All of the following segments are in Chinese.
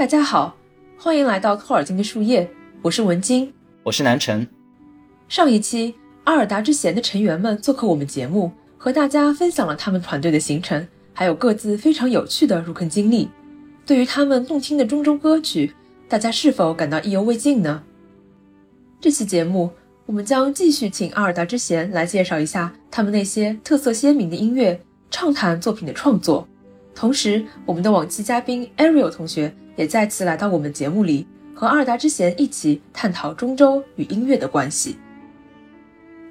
大家好，欢迎来到托尔金的树叶，我是文晶，我是南辰。上一期阿尔达之弦的成员们做客我们节目，和大家分享了他们团队的行程，还有各自非常有趣的入坑经历。对于他们动听的中州歌曲，大家是否感到意犹未尽呢？这期节目，我们将继续请阿尔达之弦来介绍一下他们那些特色鲜明的音乐，畅谈作品的创作。同时，我们的往期嘉宾 Ariel 同学也再次来到我们节目里，和阿尔达之弦一起探讨中州与音乐的关系。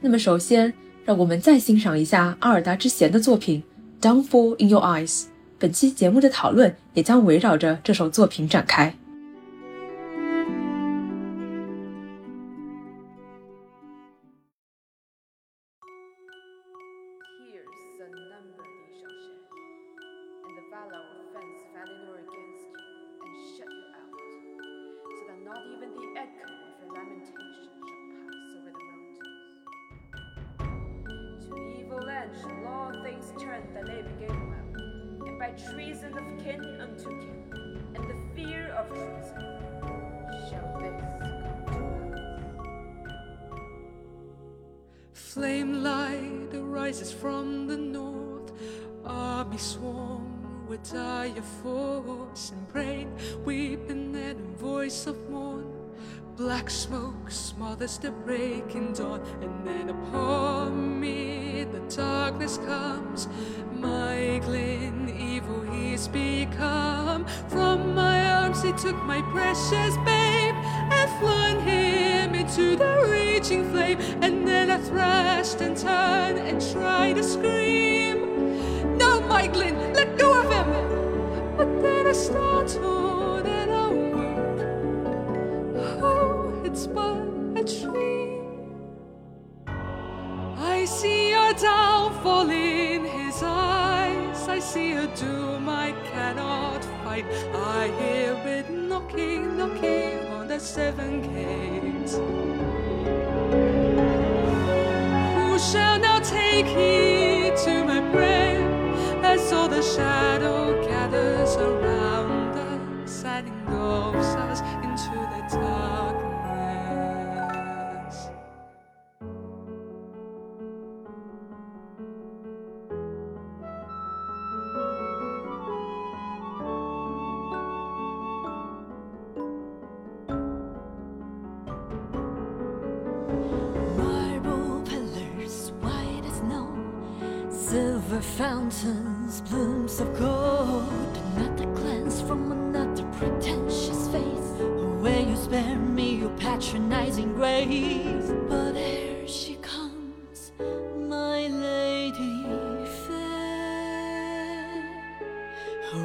那么，首先让我们再欣赏一下阿尔达之弦的作品《Downfall in Your Eyes》。本期节目的讨论也将围绕着这首作品展开。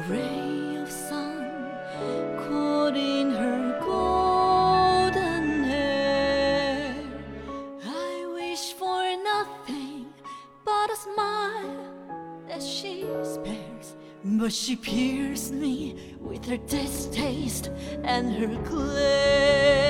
Ray of sun caught in her golden hair. I wish for nothing but a smile that she spares. But she pierced me with her distaste and her glare.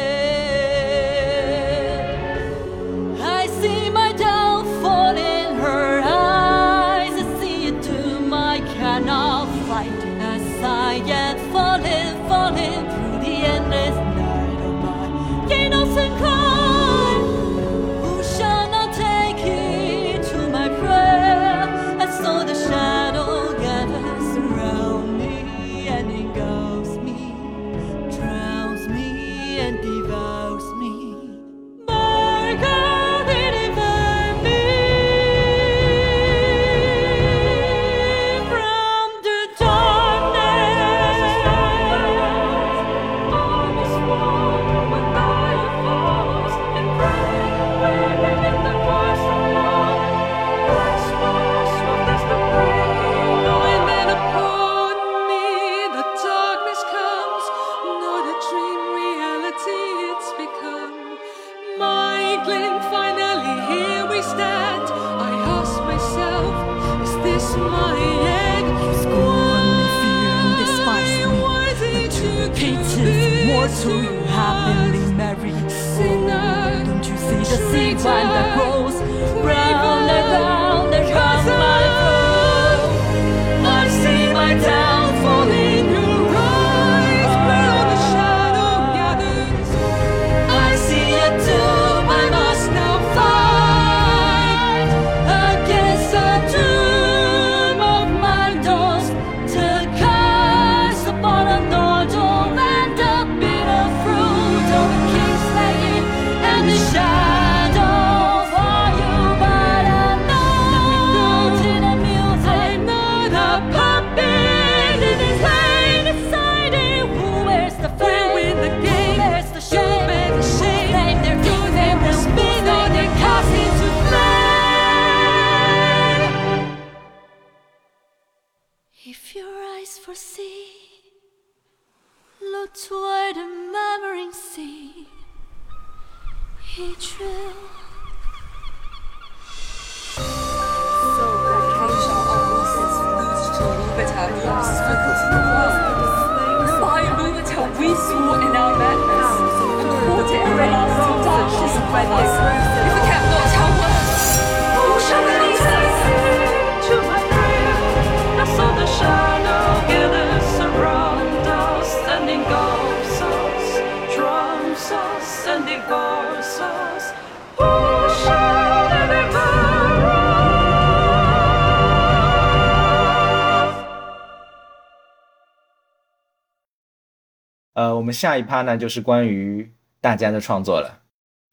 下一趴呢，就是关于大家的创作了。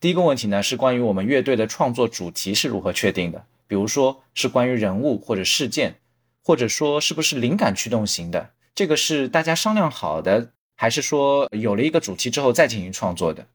第一个问题呢，是关于我们乐队的创作主题是如何确定的？比如说是关于人物或者事件，或者说是不是灵感驱动型的？这个是大家商量好的，还是说有了一个主题之后再进行创作的？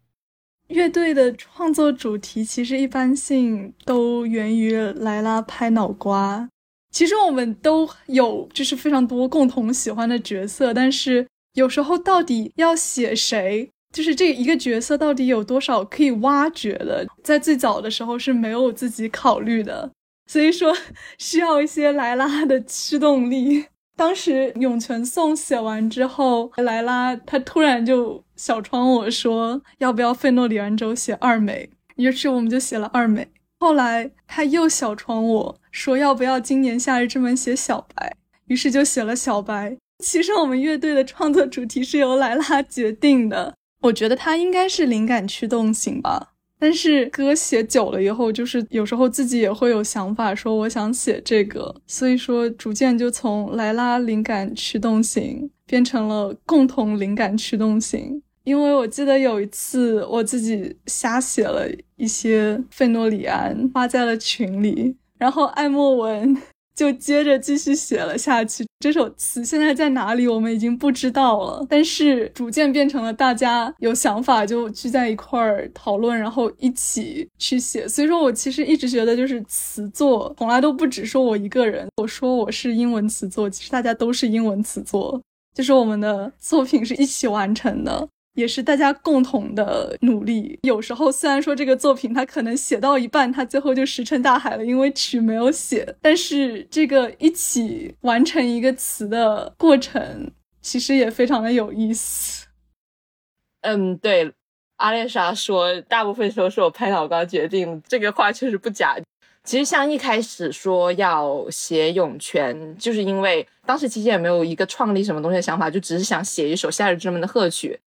乐队的创作主题其实一般性都源于莱拉拍脑瓜。其实我们都有就是非常多共同喜欢的角色，但是。有时候到底要写谁，就是这一个角色到底有多少可以挖掘的，在最早的时候是没有自己考虑的，所以说需要一些莱拉的驱动力。当时《涌泉颂》写完之后，莱拉他突然就小窗我说要不要费诺里安州写二美，于是我们就写了二美。后来他又小窗我说要不要今年夏日之门写小白，于是就写了小白。其实我们乐队的创作主题是由莱拉决定的，我觉得他应该是灵感驱动型吧。但是歌写久了以后，就是有时候自己也会有想法，说我想写这个，所以说逐渐就从莱拉灵感驱动型变成了共同灵感驱动型。因为我记得有一次我自己瞎写了一些费诺里安发在了群里，然后艾莫文。就接着继续写了下去。这首词现在在哪里，我们已经不知道了。但是逐渐变成了大家有想法就聚在一块儿讨论，然后一起去写。所以说我其实一直觉得，就是词作从来都不只说我一个人。我说我是英文词作，其实大家都是英文词作，就是我们的作品是一起完成的。也是大家共同的努力。有时候虽然说这个作品它可能写到一半，它最后就石沉大海了，因为曲没有写。但是这个一起完成一个词的过程，其实也非常的有意思。嗯，对，阿丽莎说，大部分时候是我拍脑瓜决定，这个话确实不假。其实像一开始说要写涌泉，就是因为当时其实也没有一个创立什么东西的想法，就只是想写一首夏日之门的贺曲。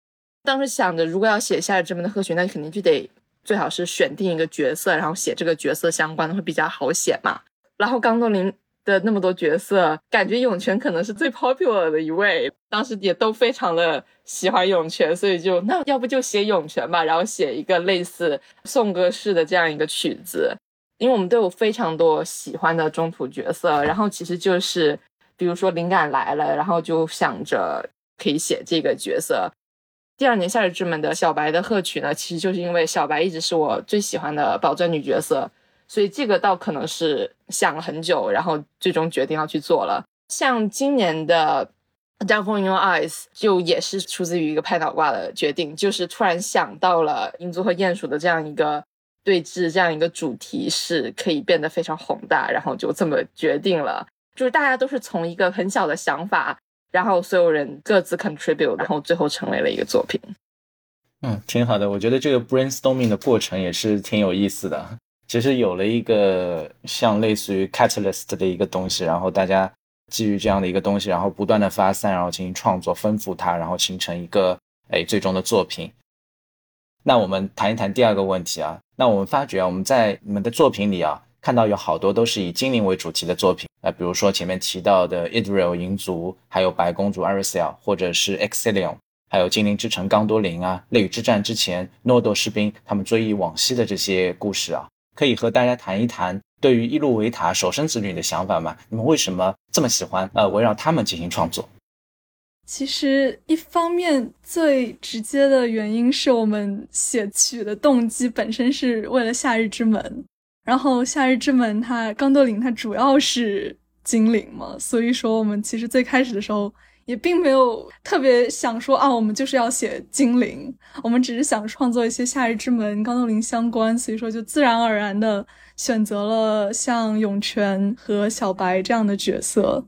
当时想着，如果要写《夏日之门》的贺群，那肯定就得最好是选定一个角色，然后写这个角色相关的会比较好写嘛。然后刚多林的那么多角色，感觉涌泉可能是最 popular 的一位，当时也都非常的喜欢涌泉，所以就那要不就写涌泉吧，然后写一个类似颂歌式的这样一个曲子。因为我们都有非常多喜欢的中途角色，然后其实就是比如说灵感来了，然后就想着可以写这个角色。第二年《夏日之门》的小白的贺曲呢，其实就是因为小白一直是我最喜欢的宝钻女角色，所以这个倒可能是想了很久，然后最终决定要去做了。像今年的《Devil in Your Eyes》就也是出自于一个拍脑瓜的决定，就是突然想到了英族和鼹鼠的这样一个对峙，这样一个主题是可以变得非常宏大，然后就这么决定了。就是大家都是从一个很小的想法。然后所有人各自 contribute，然后最后成为了一个作品。嗯，挺好的。我觉得这个 brainstorming 的过程也是挺有意思的。其实有了一个像类似于 catalyst 的一个东西，然后大家基于这样的一个东西，然后不断的发散，然后进行创作，丰富它，然后形成一个哎最终的作品。那我们谈一谈第二个问题啊。那我们发觉啊，我们在你们的作品里啊，看到有好多都是以精灵为主题的作品。啊，比如说前面提到的 Israel 银族，还有白公主 Arisel，或者是 Exilium，还有精灵之城刚多林啊，泪雨之战之前诺多士兵他们追忆往昔的这些故事啊，可以和大家谈一谈对于伊路维塔首生子女的想法吗？你们为什么这么喜欢呃围绕他们进行创作？其实一方面最直接的原因是我们写曲的动机本身是为了夏日之门。然后，《夏日之门》它刚多林它主要是精灵嘛，所以说我们其实最开始的时候也并没有特别想说啊，我们就是要写精灵，我们只是想创作一些夏日之门、刚多林相关，所以说就自然而然的选择了像涌泉和小白这样的角色。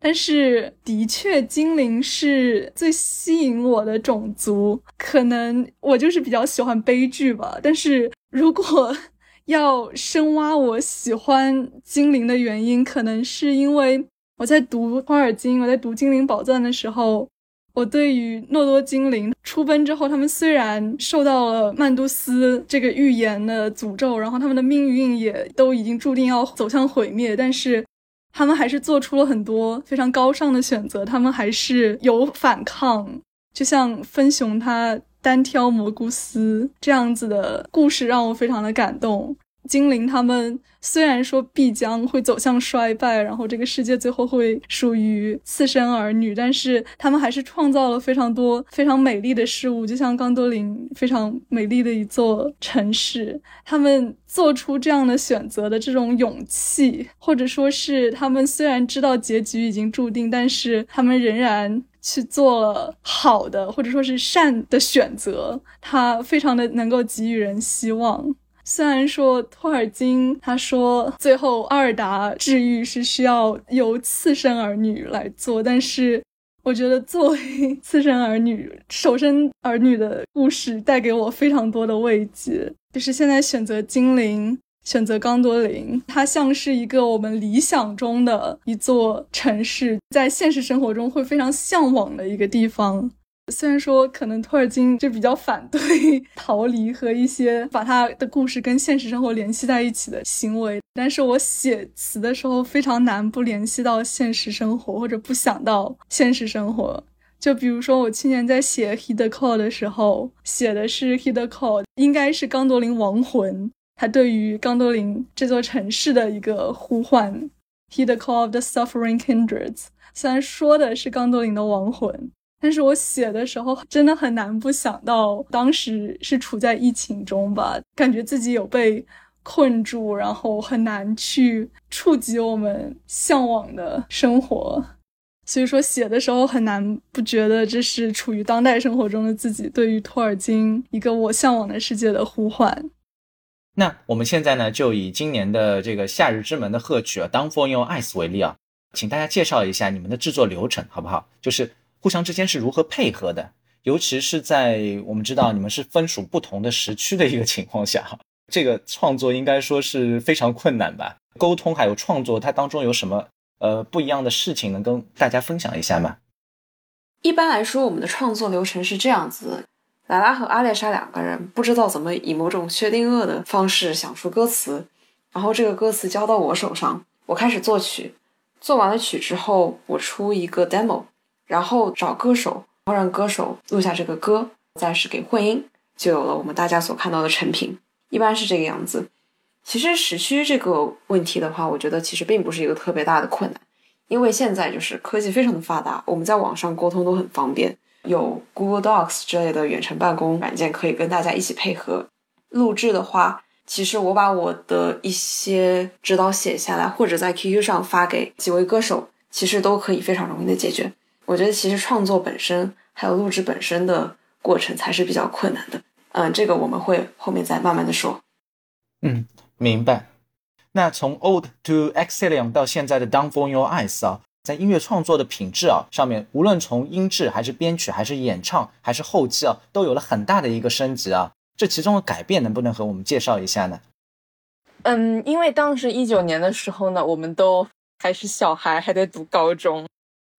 但是，的确，精灵是最吸引我的种族。可能我就是比较喜欢悲剧吧。但是如果要深挖我喜欢精灵的原因，可能是因为我在读托尔金，我在读《精灵宝钻》的时候，我对于诺多精灵出奔之后，他们虽然受到了曼都斯这个预言的诅咒，然后他们的命运也都已经注定要走向毁灭，但是。他们还是做出了很多非常高尚的选择，他们还是有反抗，就像分雄他单挑蘑菇丝这样子的故事，让我非常的感动。精灵他们虽然说必将会走向衰败，然后这个世界最后会属于次生儿女，但是他们还是创造了非常多非常美丽的事物，就像刚多林非常美丽的一座城市。他们做出这样的选择的这种勇气，或者说是他们虽然知道结局已经注定，但是他们仍然去做了好的或者说是善的选择，他非常的能够给予人希望。虽然说托尔金他说最后阿尔达治愈是需要由次生儿女来做，但是我觉得作为次生儿女、首生儿女的故事带给我非常多的慰藉。就是现在选择精灵，选择刚多林，它像是一个我们理想中的一座城市，在现实生活中会非常向往的一个地方。虽然说可能托尔金就比较反对逃离和一些把他的故事跟现实生活联系在一起的行为，但是我写词的时候非常难不联系到现实生活或者不想到现实生活。就比如说我去年在写 He the Call 的时候，写的是 He the Call，应该是刚多林亡魂，对于刚多林这座城市的一个呼唤。He the Call of the Suffering Kindreds，虽然说的是刚多林的亡魂。但是我写的时候真的很难不想到，当时是处在疫情中吧，感觉自己有被困住，然后很难去触及我们向往的生活，所以说写的时候很难不觉得这是处于当代生活中的自己对于托尔金一个我向往的世界的呼唤。那我们现在呢，就以今年的这个《夏日之门》的贺曲啊《Down for Your Eyes》为例啊，请大家介绍一下你们的制作流程好不好？就是。互相之间是如何配合的？尤其是在我们知道你们是分属不同的时区的一个情况下，这个创作应该说是非常困难吧？沟通还有创作，它当中有什么呃不一样的事情能跟大家分享一下吗？一般来说，我们的创作流程是这样子：莱拉和阿列莎两个人不知道怎么以某种薛定谔的方式想出歌词，然后这个歌词交到我手上，我开始作曲，做完了曲之后，我出一个 demo。然后找歌手，然后让歌手录下这个歌，再是给混音，就有了我们大家所看到的成品。一般是这个样子。其实时区这个问题的话，我觉得其实并不是一个特别大的困难，因为现在就是科技非常的发达，我们在网上沟通都很方便，有 Google Docs 之类的远程办公软件可以跟大家一起配合录制的话，其实我把我的一些指导写下来，或者在 QQ 上发给几位歌手，其实都可以非常容易的解决。我觉得其实创作本身还有录制本身的过程才是比较困难的。嗯，这个我们会后面再慢慢的说。嗯，明白。那从 Old to Exilium 到现在的 Down for Your Eyes 啊，在音乐创作的品质啊上面，无论从音质还是编曲还是演唱还是后期啊，都有了很大的一个升级啊。这其中的改变能不能和我们介绍一下呢？嗯，因为当时一九年的时候呢，我们都还是小孩，还在读高中。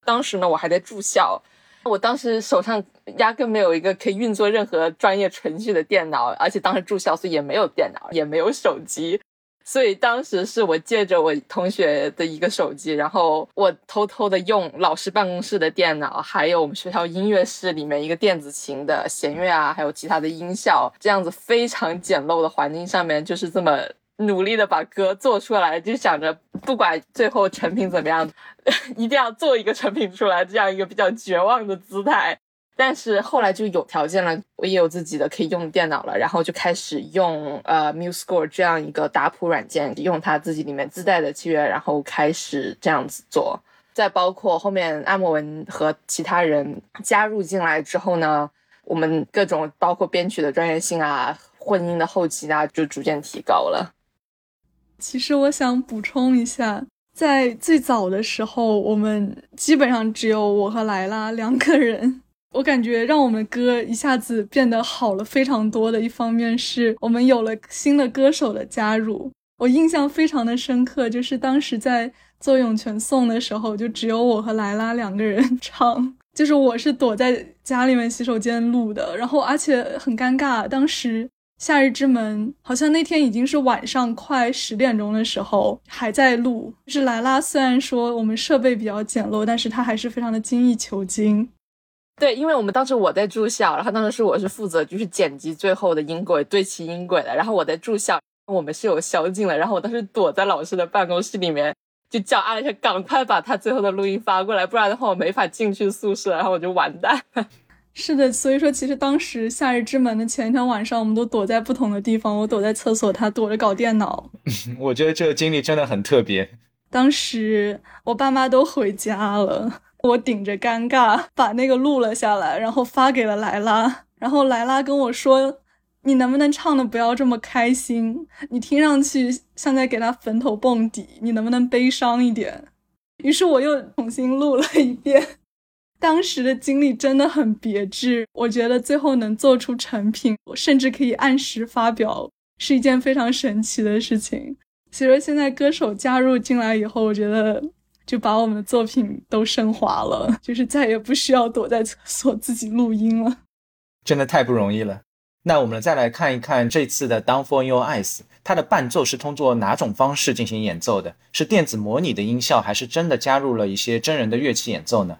当时呢，我还在住校，我当时手上压根没有一个可以运作任何专业程序的电脑，而且当时住校，所以也没有电脑，也没有手机，所以当时是我借着我同学的一个手机，然后我偷偷的用老师办公室的电脑，还有我们学校音乐室里面一个电子琴的弦乐啊，还有其他的音效，这样子非常简陋的环境上面，就是这么。努力的把歌做出来，就想着不管最后成品怎么样，一定要做一个成品出来，这样一个比较绝望的姿态。但是后来就有条件了，我也有自己的可以用电脑了，然后就开始用呃 MuseScore 这样一个打谱软件，用它自己里面自带的契约，然后开始这样子做。再包括后面艾莫文和其他人加入进来之后呢，我们各种包括编曲的专业性啊、混音的后期啊，就逐渐提高了。其实我想补充一下，在最早的时候，我们基本上只有我和莱拉两个人。我感觉让我们歌一下子变得好了非常多的一方面是我们有了新的歌手的加入。我印象非常的深刻，就是当时在做《涌泉颂》的时候，就只有我和莱拉两个人 唱，就是我是躲在家里面洗手间录的，然后而且很尴尬。当时《夏日之门》好像那天已经是晚上快十点钟的时候还在录，就是莱拉虽然说我们设备比较简陋，但是她还是非常的精益求精。对，因为我们当时我在住校，然后当时是我是负责就是剪辑最后的音轨对齐音轨的，然后我在住校，我们是有宵禁的，然后我当时躲在老师的办公室里面，就叫阿丽莎赶快把他最后的录音发过来，不然的话我没法进去宿舍，然后我就完蛋。是的，所以说其实当时《夏日之门》的前一天晚上，我们都躲在不同的地方，我躲在厕所，他躲着搞电脑。我觉得这个经历真的很特别。当时我爸妈都回家了。我顶着尴尬把那个录了下来，然后发给了莱拉。然后莱拉跟我说：“你能不能唱的不要这么开心？你听上去像在给他坟头蹦迪，你能不能悲伤一点？”于是我又重新录了一遍。当时的经历真的很别致，我觉得最后能做出成品，甚至可以按时发表，是一件非常神奇的事情。其实，现在歌手加入进来以后，我觉得。就把我们的作品都升华了，就是再也不需要躲在厕所自己录音了，真的太不容易了。那我们再来看一看这次的《Down for Your Eyes》，它的伴奏是通过哪种方式进行演奏的？是电子模拟的音效，还是真的加入了一些真人的乐器演奏呢？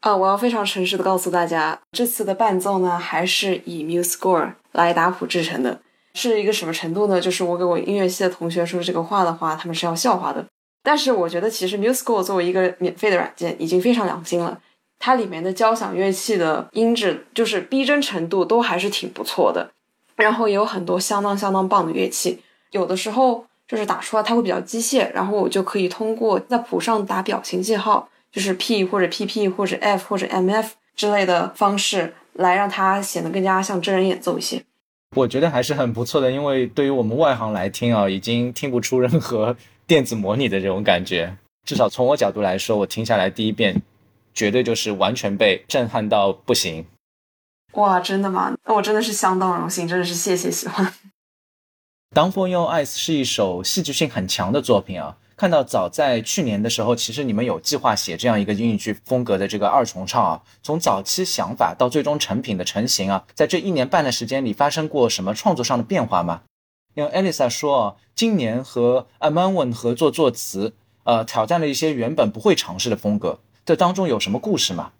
啊，我要非常诚实的告诉大家，这次的伴奏呢，还是以 MuseScore 来打谱制成的。是一个什么程度呢？就是我给我音乐系的同学说这个话的话，他们是要笑话的。但是我觉得，其实 MuseScore 作为一个免费的软件，已经非常良心了。它里面的交响乐器的音质，就是逼真程度都还是挺不错的。然后也有很多相当相当棒的乐器，有的时候就是打出来它会比较机械，然后我就可以通过在谱上打表情记号，就是 P 或者 PP 或者 F 或者 MF 之类的方式，来让它显得更加像真人演奏一些。我觉得还是很不错的，因为对于我们外行来听啊，已经听不出任何。电子模拟的这种感觉，至少从我角度来说，我听下来第一遍，绝对就是完全被震撼到不行。哇，真的吗？那我真的是相当荣幸，真的是谢谢喜欢。Down for Your Eyes 是一首戏剧性很强的作品啊！看到早在去年的时候，其实你们有计划写这样一个音乐剧风格的这个二重唱啊。从早期想法到最终成品的成型啊，在这一年半的时间里，发生过什么创作上的变化吗？因为 Elisa 说啊，今年和 Amanwen 合作作词，呃，挑战了一些原本不会尝试的风格。这当中有什么故事吗？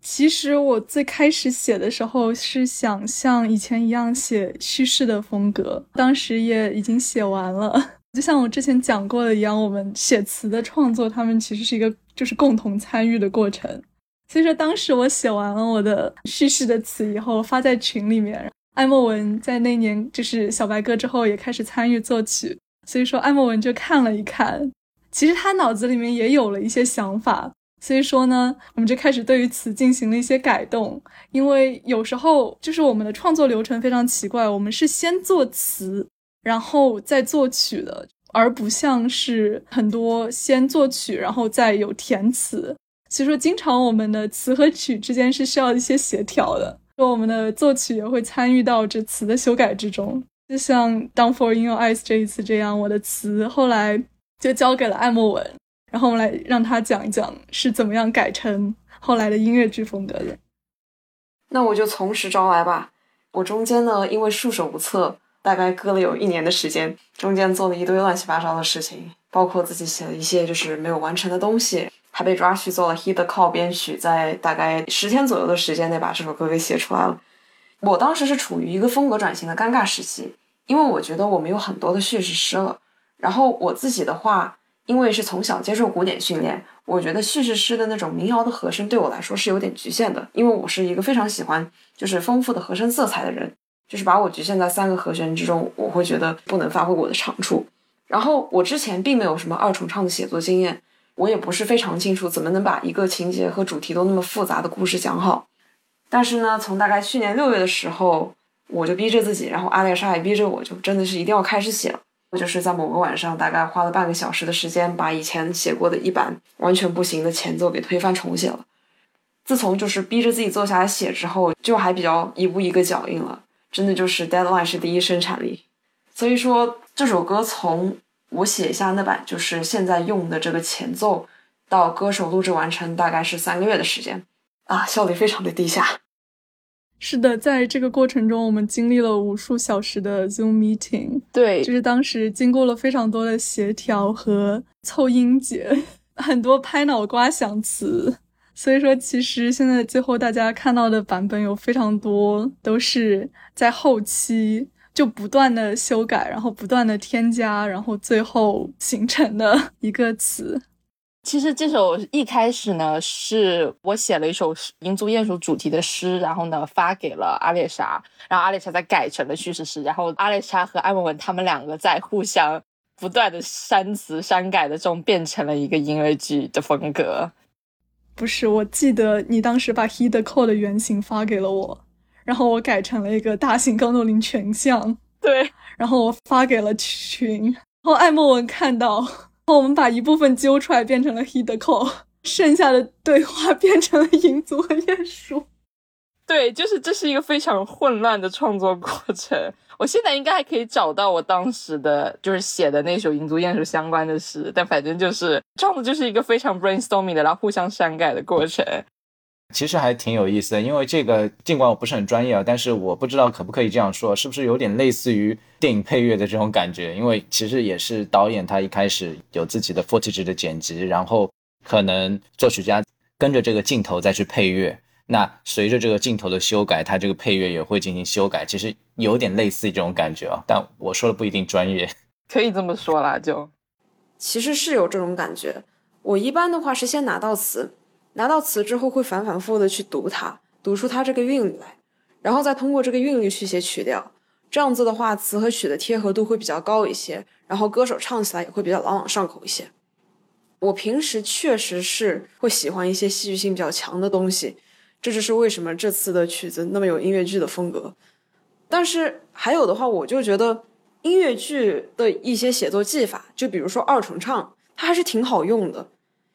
其实我最开始写的时候是想像以前一样写叙事的风格，当时也已经写完了。就像我之前讲过的一样，我们写词的创作，他们其实是一个就是共同参与的过程。所以说，当时我写完了我的叙事的词以后，发在群里面。艾莫文在那年就是小白鸽之后也开始参与作曲，所以说艾莫文就看了一看，其实他脑子里面也有了一些想法，所以说呢，我们就开始对于词进行了一些改动。因为有时候就是我们的创作流程非常奇怪，我们是先作词，然后再作曲的，而不像是很多先作曲然后再有填词。所以说，经常我们的词和曲之间是需要一些协调的。说我们的作曲也会参与到这词的修改之中，就像《Down for In Your Eyes》这一次这样，我的词后来就交给了艾莫文，然后我们来让他讲一讲是怎么样改成后来的音乐剧风格的。那我就从实招来吧。我中间呢，因为束手无策，大概搁了有一年的时间，中间做了一堆乱七八糟的事情，包括自己写了一些就是没有完成的东西。还被抓去做了 Hit the Call 编曲，在大概十天左右的时间内把这首歌给写出来了。我当时是处于一个风格转型的尴尬时期，因为我觉得我们有很多的叙事诗了。然后我自己的话，因为是从小接受古典训练，我觉得叙事诗的那种民谣的和声对我来说是有点局限的，因为我是一个非常喜欢就是丰富的和声色彩的人，就是把我局限在三个和弦之中，我会觉得不能发挥我的长处。然后我之前并没有什么二重唱的写作经验，我也不是非常清楚怎么能把一个情节和主题都那么复杂的故事讲好。但是呢，从大概去年六月的时候，我就逼着自己，然后阿丽莎也逼着我，就真的是一定要开始写了。我就是在某个晚上，大概花了半个小时的时间，把以前写过的一版完全不行的前奏给推翻重写了。自从就是逼着自己坐下来写之后，就还比较一步一个脚印了。真的就是 deadline 是第一生产力。所以说这首歌从我写一下那版就是现在用的这个前奏，到歌手录制完成，大概是三个月的时间啊，效率非常的低下。是的，在这个过程中，我们经历了无数小时的 Zoom meeting，对，就是当时经过了非常多的协调和凑音节，很多拍脑瓜想词。所以说，其实现在最后大家看到的版本有非常多都是在后期就不断的修改，然后不断的添加，然后最后形成的 一个词。其实这首一开始呢，是我写了一首民族鼹鼠主题的诗，然后呢发给了阿列莎，然后阿列莎再改成了叙事诗，然后阿列莎和艾文文他们两个在互相不断的删词删改的中，变成了一个音乐剧的风格。不是，我记得你当时把 He the Call 的原型发给了我，然后我改成了一个大型高诺林全像，对，然后我发给了群，然后艾莫文看到，然后我们把一部分揪出来变成了 He the Call，剩下的对话 变成了银族和鼹鼠。对，就是这是一个非常混乱的创作过程。我现在应该还可以找到我当时的就是写的那首银族鼹鼠相关的诗，但反正就是创作就是一个非常 brainstorming 的，然后互相删改的过程。其实还挺有意思的，因为这个尽管我不是很专业啊，但是我不知道可不可以这样说，是不是有点类似于电影配乐的这种感觉？因为其实也是导演他一开始有自己的 footage 的剪辑，然后可能作曲家跟着这个镜头再去配乐。那随着这个镜头的修改，它这个配乐也会进行修改，其实有点类似这种感觉啊。但我说的不一定专业，可以这么说啦，就其实是有这种感觉。我一般的话是先拿到词，拿到词之后会反反复复的去读它，读出它这个韵律来，然后再通过这个韵律去写曲调。这样子的话，词和曲的贴合度会比较高一些，然后歌手唱起来也会比较朗朗上口一些。我平时确实是会喜欢一些戏剧性比较强的东西。这就是为什么这次的曲子那么有音乐剧的风格，但是还有的话，我就觉得音乐剧的一些写作技法，就比如说二重唱，它还是挺好用的。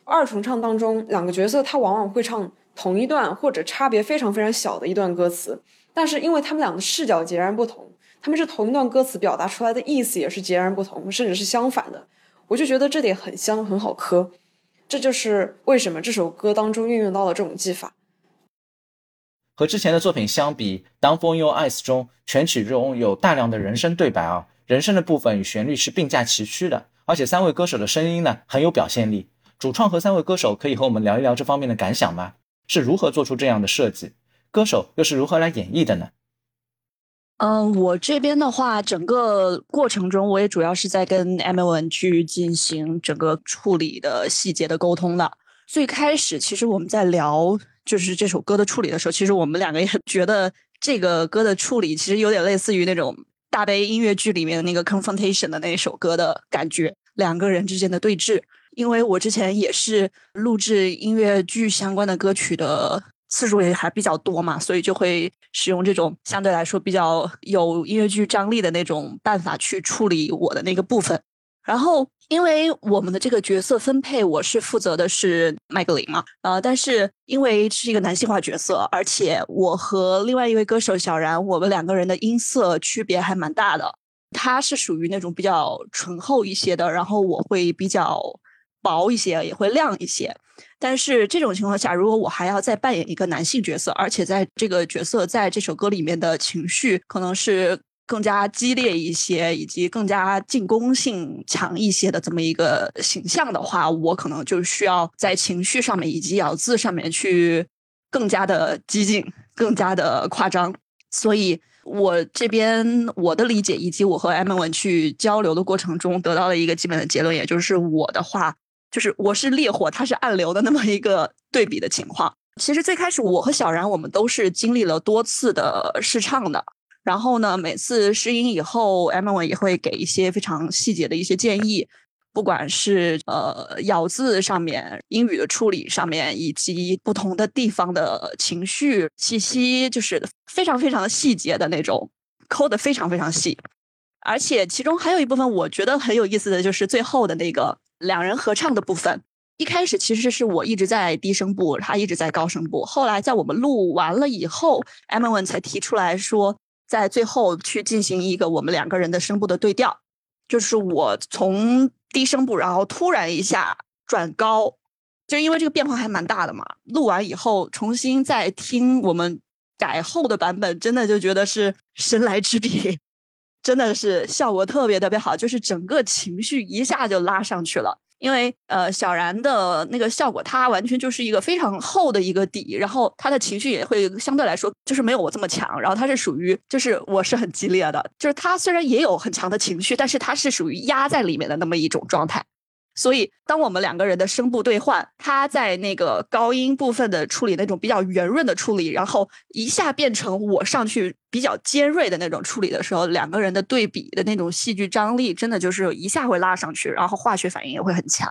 二重唱当中，两个角色他往往会唱同一段或者差别非常非常小的一段歌词，但是因为他们俩的视角截然不同，他们是同一段歌词表达出来的意思也是截然不同，甚至是相反的。我就觉得这点很香，很好磕。这就是为什么这首歌当中运用到了这种技法。和之前的作品相比，《Down for Your Eyes》中全曲中有大量的人声对白啊，人声的部分与旋律是并驾齐驱的，而且三位歌手的声音呢很有表现力。主创和三位歌手可以和我们聊一聊这方面的感想吗？是如何做出这样的设计？歌手又是如何来演绎的呢？嗯，我这边的话，整个过程中我也主要是在跟 M N 去进行整个处理的细节的沟通的。最开始其实我们在聊。就是这首歌的处理的时候，其实我们两个也觉得这个歌的处理其实有点类似于那种大悲音乐剧里面的那个 confrontation 的那一首歌的感觉，两个人之间的对峙。因为我之前也是录制音乐剧相关的歌曲的次数也还比较多嘛，所以就会使用这种相对来说比较有音乐剧张力的那种办法去处理我的那个部分。然后，因为我们的这个角色分配，我是负责的是麦格林嘛，呃，但是因为是一个男性化角色，而且我和另外一位歌手小然，我们两个人的音色区别还蛮大的。他是属于那种比较醇厚一些的，然后我会比较薄一些，也会亮一些。但是这种情况下，如果我还要再扮演一个男性角色，而且在这个角色在这首歌里面的情绪可能是。更加激烈一些，以及更加进攻性强一些的这么一个形象的话，我可能就需要在情绪上面以及咬字上面去更加的激进，更加的夸张。所以我这边我的理解，以及我和艾文文去交流的过程中得到的一个基本的结论，也就是我的话就是我是烈火，他是暗流的那么一个对比的情况。其实最开始我和小然我们都是经历了多次的试唱的，然后呢，每次试音以后，Emma 也会给一些非常细节的一些建议，不管是呃咬字上面、英语的处理上面，以及不同的地方的情绪气息，就是非常非常的细节的那种，抠的非常非常细。而且其中还有一部分我觉得很有意思的就是最后的那个两人合唱的部分。一开始其实是我一直在低声部，他一直在高声部。后来在我们录完了以后，Emma 才提出来说，在最后去进行一个我们两个人的声部的对调，就是我从低声部，然后突然一下转高，就因为这个变化还蛮大的嘛。录完以后重新再听我们改后的版本，真的就觉得是神来之笔，真的是效果特别特别好，就是整个情绪一下就拉上去了。因为呃，小然的那个效果，它完全就是一个非常厚的一个底，然后他的情绪也会相对来说就是没有我这么强，然后他是属于就是我是很激烈的，就是他虽然也有很强的情绪，但是他是属于压在里面的那么一种状态。所以，当我们两个人的声部对换，他在那个高音部分的处理那种比较圆润的处理，然后一下变成我上去比较尖锐的那种处理的时候，两个人的对比的那种戏剧张力，真的就是一下会拉上去，然后化学反应也会很强。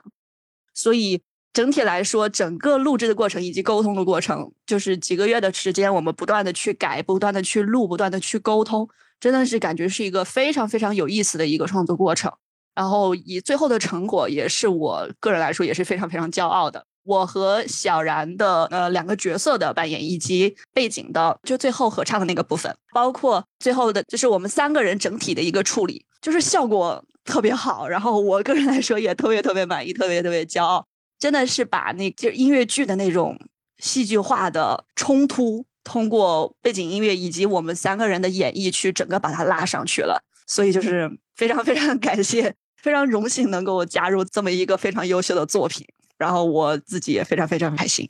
所以整体来说，整个录制的过程以及沟通的过程，就是几个月的时间，我们不断的去改，不断的去录，不断的去沟通，真的是感觉是一个非常非常有意思的一个创作过程。然后以最后的成果，也是我个人来说也是非常非常骄傲的。我和小然的呃两个角色的扮演，以及背景的就最后合唱的那个部分，包括最后的就是我们三个人整体的一个处理，就是效果特别好。然后我个人来说也特别特别满意，特别特别骄傲。真的是把那就音乐剧的那种戏剧化的冲突，通过背景音乐以及我们三个人的演绎，去整个把它拉上去了。所以就是非常非常感谢。非常荣幸能够加入这么一个非常优秀的作品，然后我自己也非常非常开心。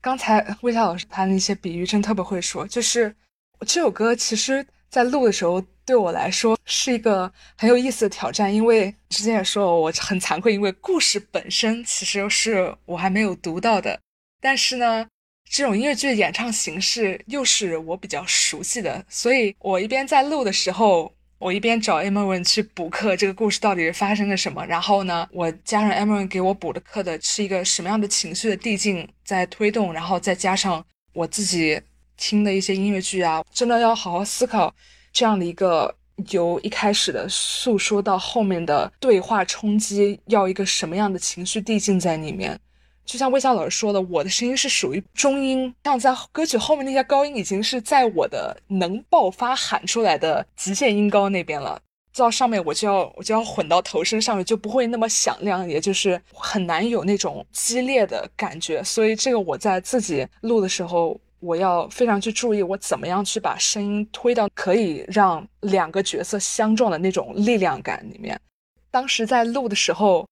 刚才魏夏老师他那些比喻真特别会说，就是这首歌其实在录的时候对我来说是一个很有意思的挑战，因为之前也说了我很惭愧，因为故事本身其实是我还没有读到的，但是呢，这种音乐剧的演唱形式又是我比较熟悉的，所以我一边在录的时候。我一边找 Emma 去补课，这个故事到底是发生了什么？然后呢，我加上 Emma 给我补的课的是一个什么样的情绪的递进在推动，然后再加上我自己听的一些音乐剧啊，真的要好好思考这样的一个由一开始的诉说到后面的对话冲击，要一个什么样的情绪递进在里面。就像魏笑老师说的，我的声音是属于中音，像在歌曲后面那些高音已经是在我的能爆发喊出来的极限音高那边了，到上面我就要我就要混到头声上面，就不会那么响亮，也就是很难有那种激烈的感觉。所以这个我在自己录的时候，我要非常去注意我怎么样去把声音推到可以让两个角色相撞的那种力量感里面。当时在录的时候，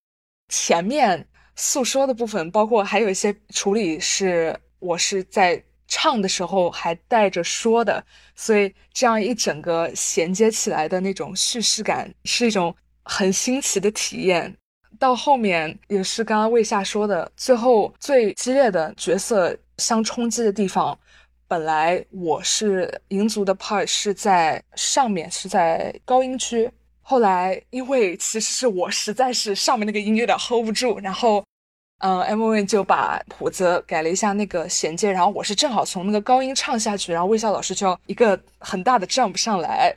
前面。诉说的部分，包括还有一些处理是我是在唱的时候还带着说的，所以这样一整个衔接起来的那种叙事感是一种很新奇的体验。到后面也是刚刚魏夏说的，最后最激烈的角色相冲击的地方，本来我是银族的 part 是在上面，是在高音区。后来，因为其实是我实在是上面那个音有点 hold 不住，然后，嗯，M V 就把谱子改了一下那个衔接，然后我是正好从那个高音唱下去，然后微笑老师就要一个很大的 jump 上来，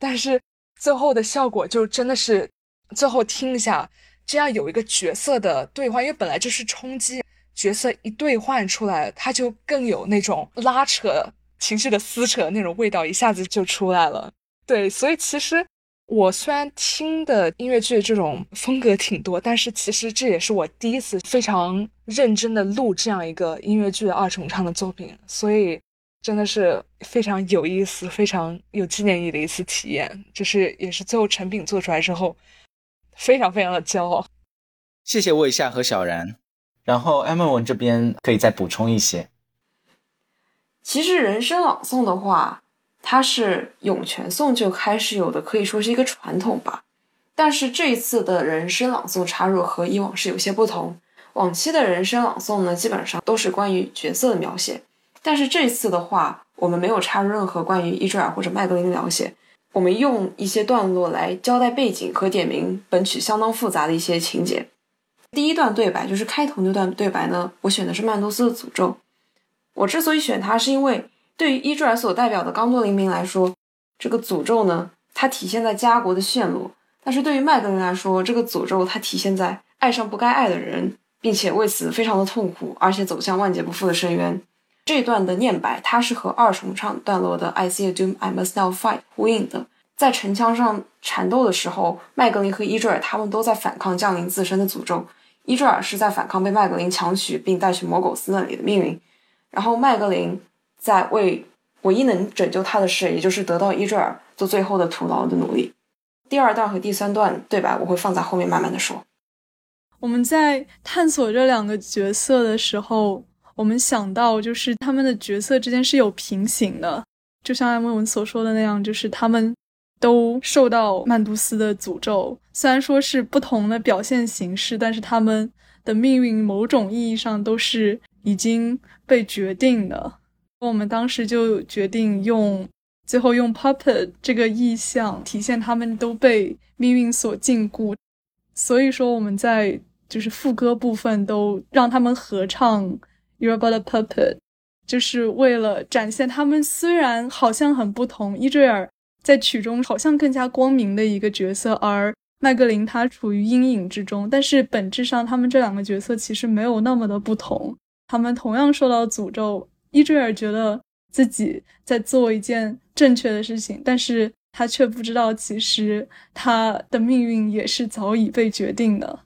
但是最后的效果就真的是，最后听一下，这样有一个角色的兑换，因为本来就是冲击，角色一兑换出来，他就更有那种拉扯情绪的撕扯那种味道，一下子就出来了。对，所以其实。我虽然听的音乐剧这种风格挺多，但是其实这也是我第一次非常认真的录这样一个音乐剧的二重唱的作品，所以真的是非常有意思、非常有纪念意义的一次体验。就是也是最后成品做出来之后，非常非常的骄傲。谢谢魏夏和小然，然后艾文文这边可以再补充一些。其实人声朗诵的话。它是涌泉颂就开始有的，可以说是一个传统吧。但是这一次的人声朗诵插入和以往是有些不同。往期的人声朗诵呢，基本上都是关于角色的描写，但是这一次的话，我们没有插入任何关于伊坠尔或者麦格林的描写，我们用一些段落来交代背景和点名本曲相当复杂的一些情节。第一段对白就是开头那段对白呢，我选的是曼多斯的诅咒。我之所以选它，是因为对于伊坠尔所代表的刚多林民来说，这个诅咒呢，它体现在家国的陷落；但是对于麦格林来说，这个诅咒它体现在爱上不该爱的人。并且为此非常的痛苦，而且走向万劫不复的深渊。这段的念白，它是和二重唱段落的 "I see a doom, I must now fight" 呼应的。在城墙上缠斗的时候，麦格林和伊坠尔他们都在反抗降临自身的诅咒。伊坠尔是在反抗被麦格林强取并带去魔苟斯那里的命运，然后麦格林在为唯一能拯救他的事，也就是得到伊坠尔做最后的徒劳的努力。第二段和第三段对白我会放在后面慢慢的说。我们在探索这两个角色的时候，我们想到就是他们的角色之间是有平行的，就像艾莫文所说的那样，就是他们都受到曼都斯的诅咒。虽然说是不同的表现形式，但是他们的命运某种意义上都是已经被决定的。我们当时就决定用最后用 puppet 这个意象体现他们都被命运所禁锢。所以说我们在。就是副歌部分都让他们合唱《You're But a Puppet》，就是为了展现他们虽然好像很不同，伊坠尔在曲中好像更加光明的一个角色，而麦格林他处于阴影之中，但是本质上他们这两个角色其实没有那么的不同，他们同样受到诅咒。伊追尔觉得自己在做一件正确的事情，但是他却不知道其实他的命运也是早已被决定的。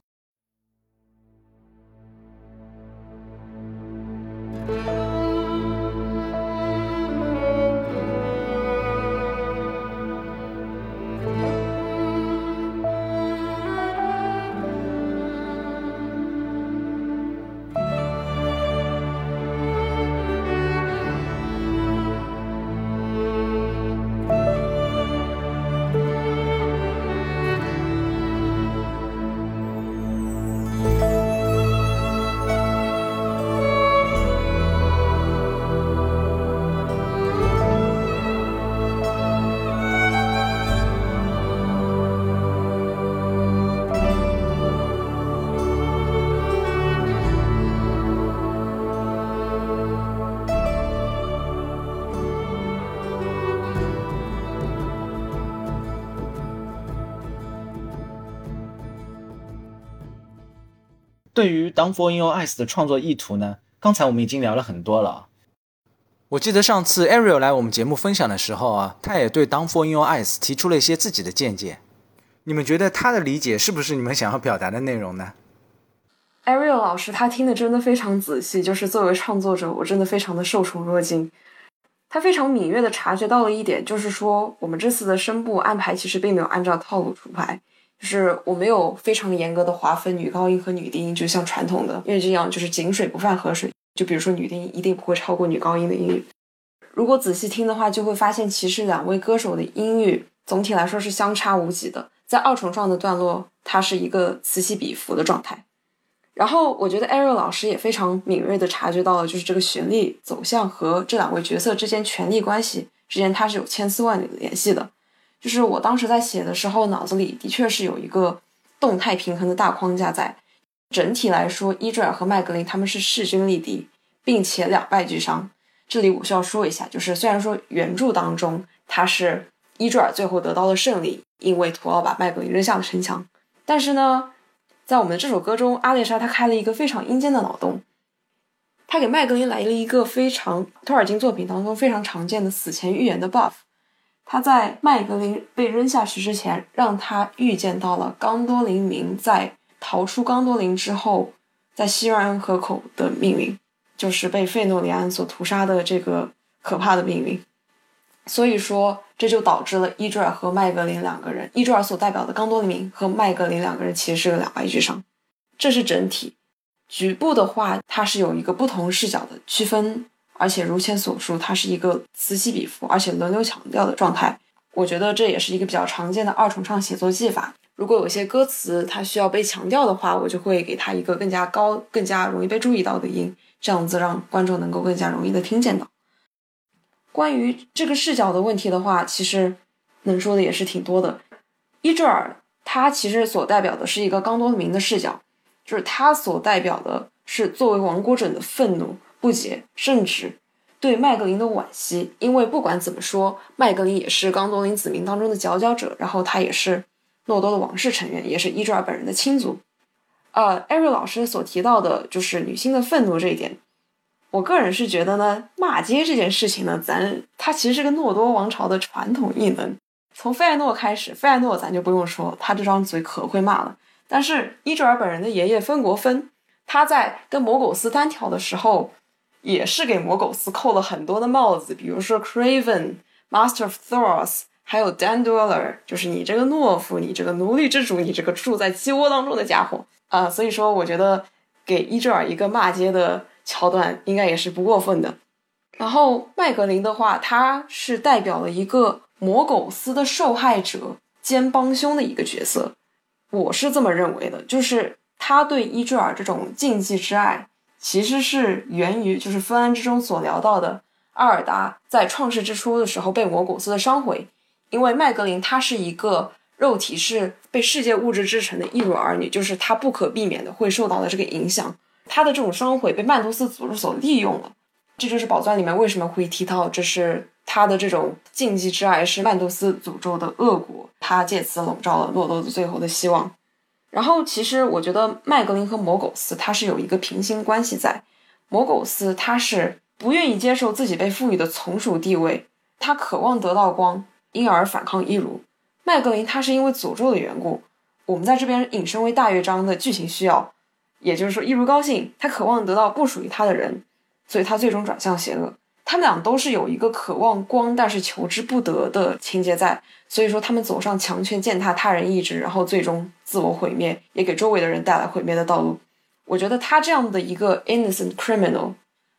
对于《Down for Your Eyes》的创作意图呢？刚才我们已经聊了很多了。我记得上次 Ariel 来我们节目分享的时候啊，他也对《Down for Your Eyes》提出了一些自己的见解。你们觉得他的理解是不是你们想要表达的内容呢？Ariel 老师他听的真的非常仔细，就是作为创作者，我真的非常的受宠若惊。他非常敏锐的察觉到了一点，就是说我们这次的声部安排其实并没有按照套路出牌。就是我没有非常严格的划分女高音和女低音，就像传统的，因为这样就是井水不犯河水。就比如说女低音一定不会超过女高音的音域。如果仔细听的话，就会发现其实两位歌手的音域总体来说是相差无几的。在二重唱的段落，它是一个此起彼伏的状态。然后我觉得 Ariel 老师也非常敏锐的察觉到了，就是这个旋律走向和这两位角色之间权力关系之间，它是有千丝万缕的联系的。就是我当时在写的时候，脑子里的确是有一个动态平衡的大框架在。整体来说，伊坠尔和麦格林他们是势均力敌，并且两败俱伤。这里我需要说一下，就是虽然说原著当中他是伊坠尔最后得到了胜利，因为图奥把麦格林扔下了城墙，但是呢，在我们的这首歌中，阿列莎她开了一个非常阴间的脑洞，他给麦格林来了一个非常托尔金作品当中非常常见的死前预言的 buff。他在麦格林被扔下去之前，让他预见到了冈多林民在逃出冈多林之后，在希瑞恩河口的命运，就是被费诺里安所屠杀的这个可怕的命运。所以说，这就导致了伊坠尔和麦格林两个人，伊坠尔所代表的冈多林民和麦格林两个人其实是个两败俱伤。这是整体，局部的话，它是有一个不同视角的区分。而且如前所述，它是一个此起彼伏，而且轮流强调的状态。我觉得这也是一个比较常见的二重唱写作技法。如果有些歌词它需要被强调的话，我就会给它一个更加高、更加容易被注意到的音，这样子让观众能够更加容易的听见到。关于这个视角的问题的话，其实能说的也是挺多的。伊坠尔他其实所代表的是一个刚多明的视角，就是他所代表的是作为亡国者的愤怒、不解，甚至对麦格林的惋惜。因为不管怎么说，麦格林也是刚多林子民当中的佼佼者，然后他也是。诺多的王室成员也是伊坠尔本人的亲族。呃，艾瑞老师所提到的就是女性的愤怒这一点，我个人是觉得呢，骂街这件事情呢，咱它其实是个诺多王朝的传统异能。从费艾诺开始，费艾诺咱就不用说，他这张嘴可会骂了。但是伊卓尔本人的爷爷芬国芬，他在跟摩狗斯单挑的时候，也是给魔狗斯扣了很多的帽子，比如说 Craven Master of Thoros。还有 Dan Dweller，就是你这个懦夫，你这个奴隶之主，你这个住在鸡窝当中的家伙啊！所以说，我觉得给伊坠尔一个骂街的桥段，应该也是不过分的。然后麦格林的话，他是代表了一个魔苟斯的受害者兼帮凶的一个角色，我是这么认为的，就是他对伊坠尔这种禁忌之爱，其实是源于就是芬安之中所聊到的阿尔达在创世之初的时候被魔古斯的伤毁。因为麦格林他是一个肉体是被世界物质制成的异乳儿女，就是他不可避免的会受到了这个影响。他的这种伤毁被曼图斯诅咒所利用了，这就是宝钻里面为什么会提到，这是他的这种禁忌之爱是曼图斯诅咒的恶果，他借此笼罩了洛多的最后的希望。然后，其实我觉得麦格林和摩苟斯他是有一个平行关系在，摩苟斯他是不愿意接受自己被赋予的从属地位，他渴望得到光。因而反抗伊如，麦格林他是因为诅咒的缘故。我们在这边引申为大乐章的剧情需要，也就是说，伊如高兴，他渴望得到不属于他的人，所以他最终转向邪恶。他们俩都是有一个渴望光但是求之不得的情节在，所以说他们走上强权践踏他人意志，然后最终自我毁灭，也给周围的人带来毁灭的道路。我觉得他这样的一个 innocent criminal。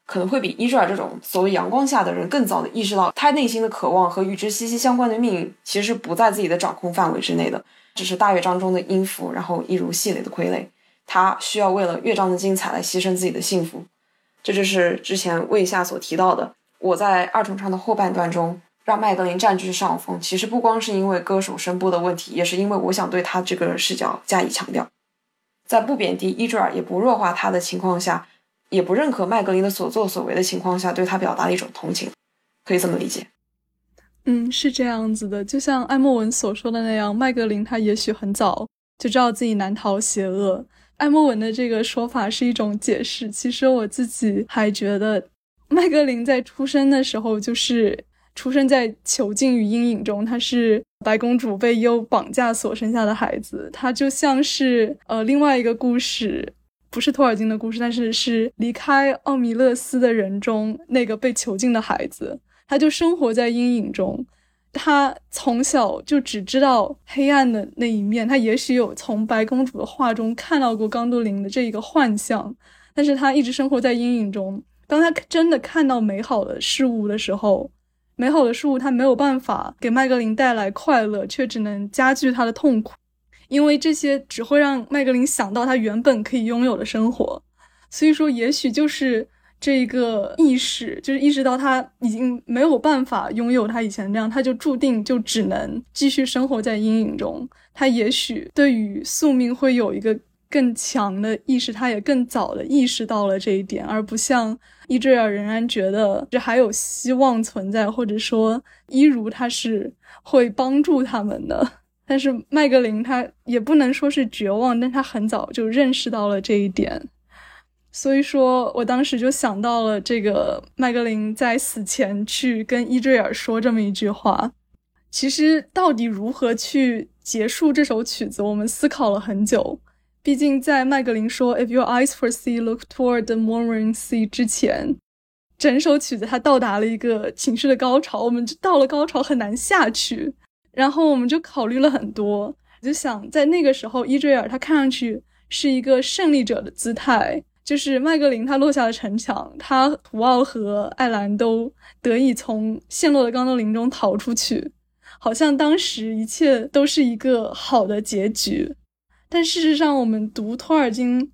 可能会比伊尔这种所谓阳光下的人更早的意识到，他内心的渴望和与之息息相关的命运其实是不在自己的掌控范围之内的，只是大乐章中的音符，然后一如戏里的傀儡。他需要为了乐章的精彩来牺牲自己的幸福。这就是之前魏夏所提到的，我在二重唱的后半段中让麦格林占据上风，其实不光是因为歌手声部的问题，也是因为我想对他这个视角加以强调，在不贬低伊坠尔也不弱化他的情况下。也不认可麦格林的所作所为的情况下，对他表达了一种同情，可以这么理解。嗯，是这样子的，就像艾莫文所说的那样，麦格林他也许很早就知道自己难逃邪恶。艾莫文的这个说法是一种解释，其实我自己还觉得，麦格林在出生的时候就是出生在囚禁与阴影中，他是白公主被优绑架所生下的孩子，他就像是呃另外一个故事。不是托尔金的故事，但是是离开奥米勒斯的人中那个被囚禁的孩子，他就生活在阴影中。他从小就只知道黑暗的那一面，他也许有从白公主的画中看到过冈多林的这一个幻象，但是他一直生活在阴影中。当他真的看到美好的事物的时候，美好的事物他没有办法给麦格林带来快乐，却只能加剧他的痛苦。因为这些只会让麦格林想到他原本可以拥有的生活，所以说也许就是这个意识，就是意识到他已经没有办法拥有他以前那样，他就注定就只能继续生活在阴影中。他也许对于宿命会有一个更强的意识，他也更早的意识到了这一点，而不像伊坠尔仍然觉得这还有希望存在，或者说伊如他是会帮助他们的。但是麦格林他也不能说是绝望，但他很早就认识到了这一点，所以说我当时就想到了这个麦格林在死前去跟伊坠尔说这么一句话。其实到底如何去结束这首曲子，我们思考了很久。毕竟在麦格林说 "If your eyes foresee, look toward the murmuring sea" 之前，整首曲子它到达了一个情绪的高潮，我们就到了高潮很难下去。然后我们就考虑了很多，就想在那个时候，伊坠尔他看上去是一个胜利者的姿态，就是麦格林他落下了城墙，他图奥和艾兰都得以从陷落的冈多林中逃出去，好像当时一切都是一个好的结局。但事实上，我们读托尔金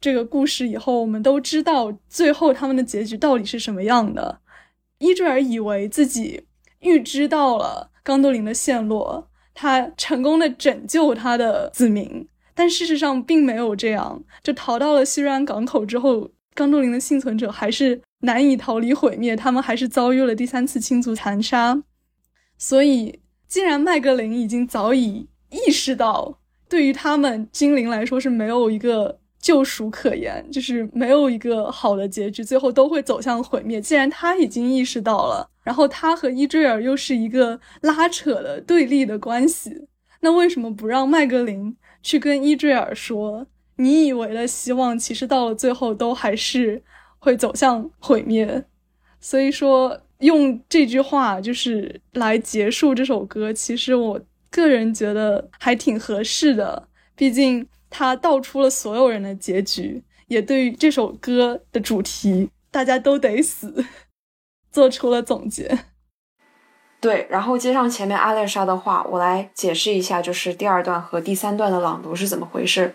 这个故事以后，我们都知道最后他们的结局到底是什么样的。伊坠尔以为自己预知到了冈多林的陷落，他成功的拯救他的子民，但事实上并没有这样。就逃到了西瑞安港口之后，冈多林的幸存者还是难以逃离毁灭，他们还是遭遇了第三次亲族残杀。所以，既然麦格林已经早已意识到。对于他们精灵来说是没有一个救赎可言，就是没有一个好的结局，最后都会走向毁灭。既然他已经意识到了，然后他和伊坠尔又是一个拉扯的对立的关系，那为什么不让麦格林去跟伊坠尔说，你以为的希望，其实到了最后都还是会走向毁灭？所以说，用这句话就是来结束这首歌，其实我。个人觉得还挺合适的，毕竟他道出了所有人的结局，也对于这首歌的主题“大家都得死” 做出了总结。对，然后接上前面阿丽莎的话，我来解释一下，就是第二段和第三段的朗读是怎么回事。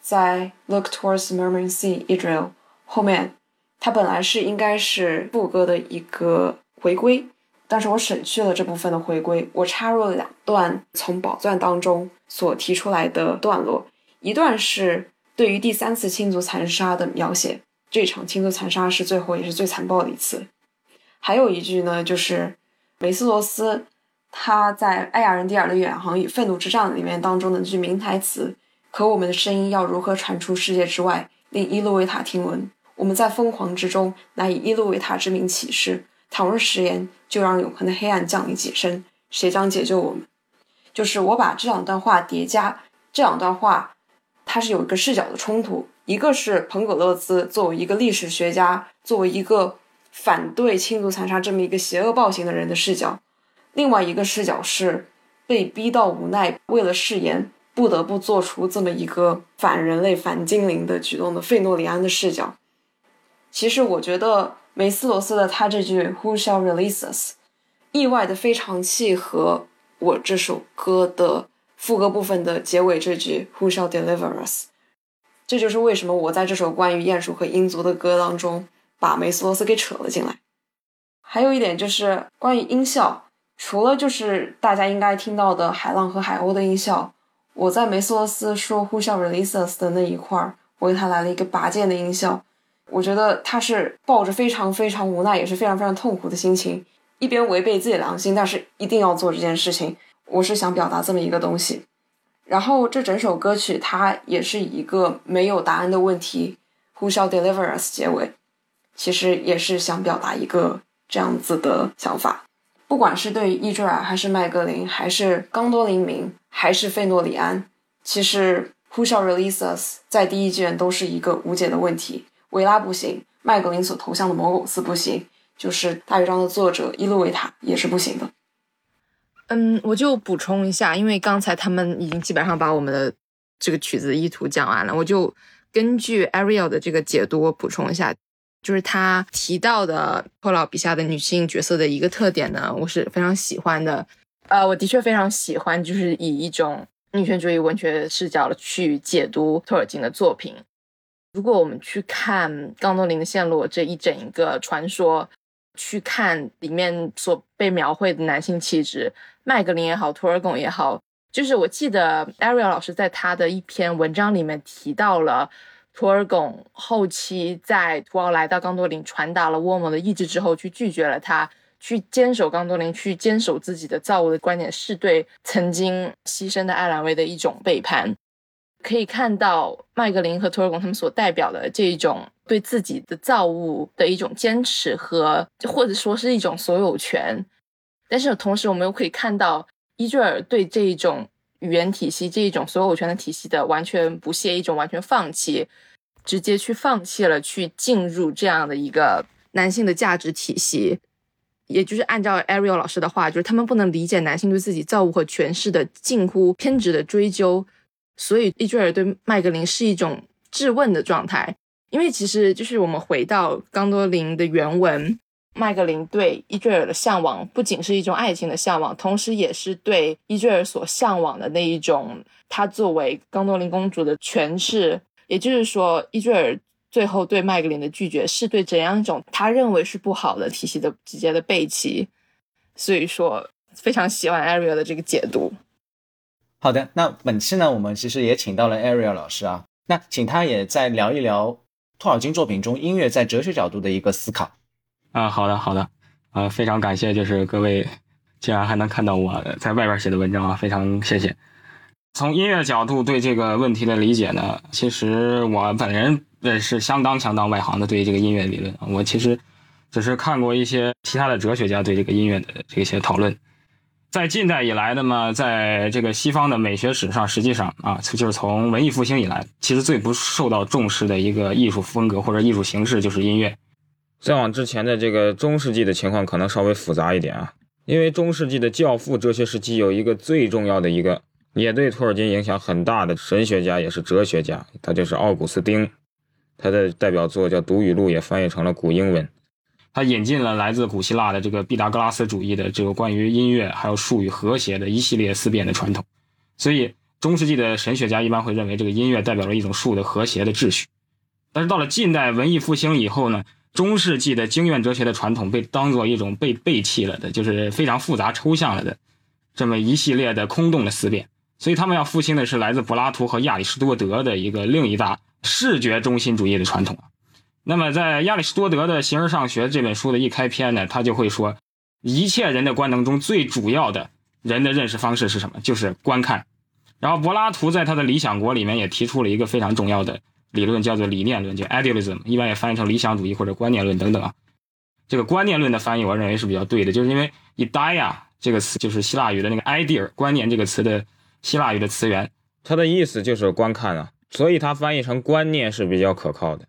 在 “Look towards the murmuring sea, Israel” 后面，它本来是应该是副歌的一个回归。但是我省去了这部分的回归，我插入了两段从宝钻当中所提出来的段落，一段是对于第三次亲族残杀的描写，这场亲族残杀是最后也是最残暴的一次。还有一句呢，就是梅斯罗斯他在《爱亚人蒂尔的远航与愤怒之战》里面当中的那句名台词：“可我们的声音要如何传出世界之外，令伊路维塔听闻？我们在疯狂之中，乃以伊路维塔之名起誓。”倘若食言，就让永恒的黑暗降临己身，谁将解救我们？就是我把这两段话叠加，这两段话它是有一个视角的冲突，一个是彭格勒兹作为一个历史学家，作为一个反对亲族残杀这么一个邪恶暴行的人的视角，另外一个视角是被逼到无奈，为了誓言不得不做出这么一个反人类、反精灵的举动的费诺里安的视角。其实我觉得。梅斯罗斯的他这句 "Who shall release us"，意外的非常契合我这首歌的副歌部分的结尾这句 "Who shall deliver us"。这就是为什么我在这首关于鼹鼠和鹰族的歌当中把梅斯罗斯给扯了进来。还有一点就是关于音效，除了就是大家应该听到的海浪和海鸥的音效，我在梅斯罗斯说 "Who shall release us" 的那一块儿，我给他来了一个拔剑的音效。我觉得他是抱着非常非常无奈，也是非常非常痛苦的心情，一边违背自己的良心，但是一定要做这件事情。我是想表达这么一个东西。然后这整首歌曲它也是一个没有答案的问题，Who shall deliver us？结尾其实也是想表达一个这样子的想法。不管是对伊坠尔，还是麦格林，还是冈多林明，还是费诺里安，其实 Who shall release us？在第一卷都是一个无解的问题。维拉不行，麦格林所投向的魔苟斯不行，就是大乐章的作者伊路维塔也是不行的。嗯，我就补充一下，因为刚才他们已经基本上把我们的这个曲子意图讲完了，我就根据 Ariel 的这个解读我补充一下，就是他提到的托老笔下的女性角色的一个特点呢，我是非常喜欢的。呃，我的确非常喜欢，就是以一种女权主义文学视角去解读托尔金的作品。如果我们去看《冈多林的陷落》这一整一个传说，去看里面所被描绘的男性气质，麦格林也好，图尔贡也好，就是我记得 Ariel 老师在他的一篇文章里面提到了图尔贡后期在图奥来到冈多林传达了沃姆的意志之后，去拒绝了他，去坚守冈多林，去坚守自己的造物的观点，是对曾经牺牲的艾兰威的一种背叛。可以看到麦格林和托尔贡他们所代表的这一种对自己的造物的一种坚持和或者说是一种所有权，但是同时我们又可以看到伊坠尔对这一种语言体系这一种所有权的体系的完全不屑，一种完全放弃，直接去放弃了去进入这样的一个男性的价值体系，也就是按照 Ariel 老师的话，就是他们不能理解男性对自己造物和权势的近乎偏执的追究。所以伊坠尔对麦格林是一种质问的状态，因为其实就是我们回到冈多林的原文，麦格林对伊坠尔的向往不仅是一种爱情的向往，同时也是对伊坠尔所向往的那一种他作为冈多林公主的诠释。也就是说，伊坠尔最后对麦格林的拒绝是对怎样一种他认为是不好的体系的直接的背弃。所以说，非常喜欢 Ariel 的这个解读。好的，那本期呢，我们其实也请到了 Ariel 老师啊，那请他也再聊一聊托尔金作品中音乐在哲学角度的一个思考。啊，好的，好的，呃，非常感谢，就是各位竟然还能看到我在外边写的文章啊，非常谢谢。从音乐角度对这个问题的理解呢，其实我本人也是相当相当外行的，对于这个音乐理论，我其实只是看过一些其他的哲学家对这个音乐的这些讨论。在近代以来的嘛，在这个西方的美学史上，实际上啊，就是从文艺复兴以来，其实最不受到重视的一个艺术风格或者艺术形式就是音乐。再往之前的这个中世纪的情况可能稍微复杂一点啊，因为中世纪的教父哲学时期有一个最重要的一个，也对托尔金影响很大的神学家，也是哲学家，他就是奥古斯丁，他的代表作叫《读语录》，也翻译成了古英文。他引进了来自古希腊的这个毕达哥拉斯主义的这个关于音乐还有术语和谐的一系列思辨的传统，所以中世纪的神学家一般会认为这个音乐代表了一种术的和谐的秩序。但是到了近代文艺复兴以后呢，中世纪的经验哲学的传统被当做一种被背弃了的，就是非常复杂抽象了的这么一系列的空洞的思辨，所以他们要复兴的是来自柏拉图和亚里士多德的一个另一大视觉中心主义的传统。那么，在亚里士多德的《形而上学》这本书的一开篇呢，他就会说，一切人的官能中最主要的人的认识方式是什么？就是观看。然后，柏拉图在他的《理想国》里面也提出了一个非常重要的理论，叫做理念论，就 idealism，一般也翻译成理想主义或者观念论等等啊。这个观念论的翻译，我认为是比较对的，就是因为 idea 这个词就是希腊语的那个 idea 观念这个词的希腊语的词源，它的意思就是观看啊，所以它翻译成观念是比较可靠的。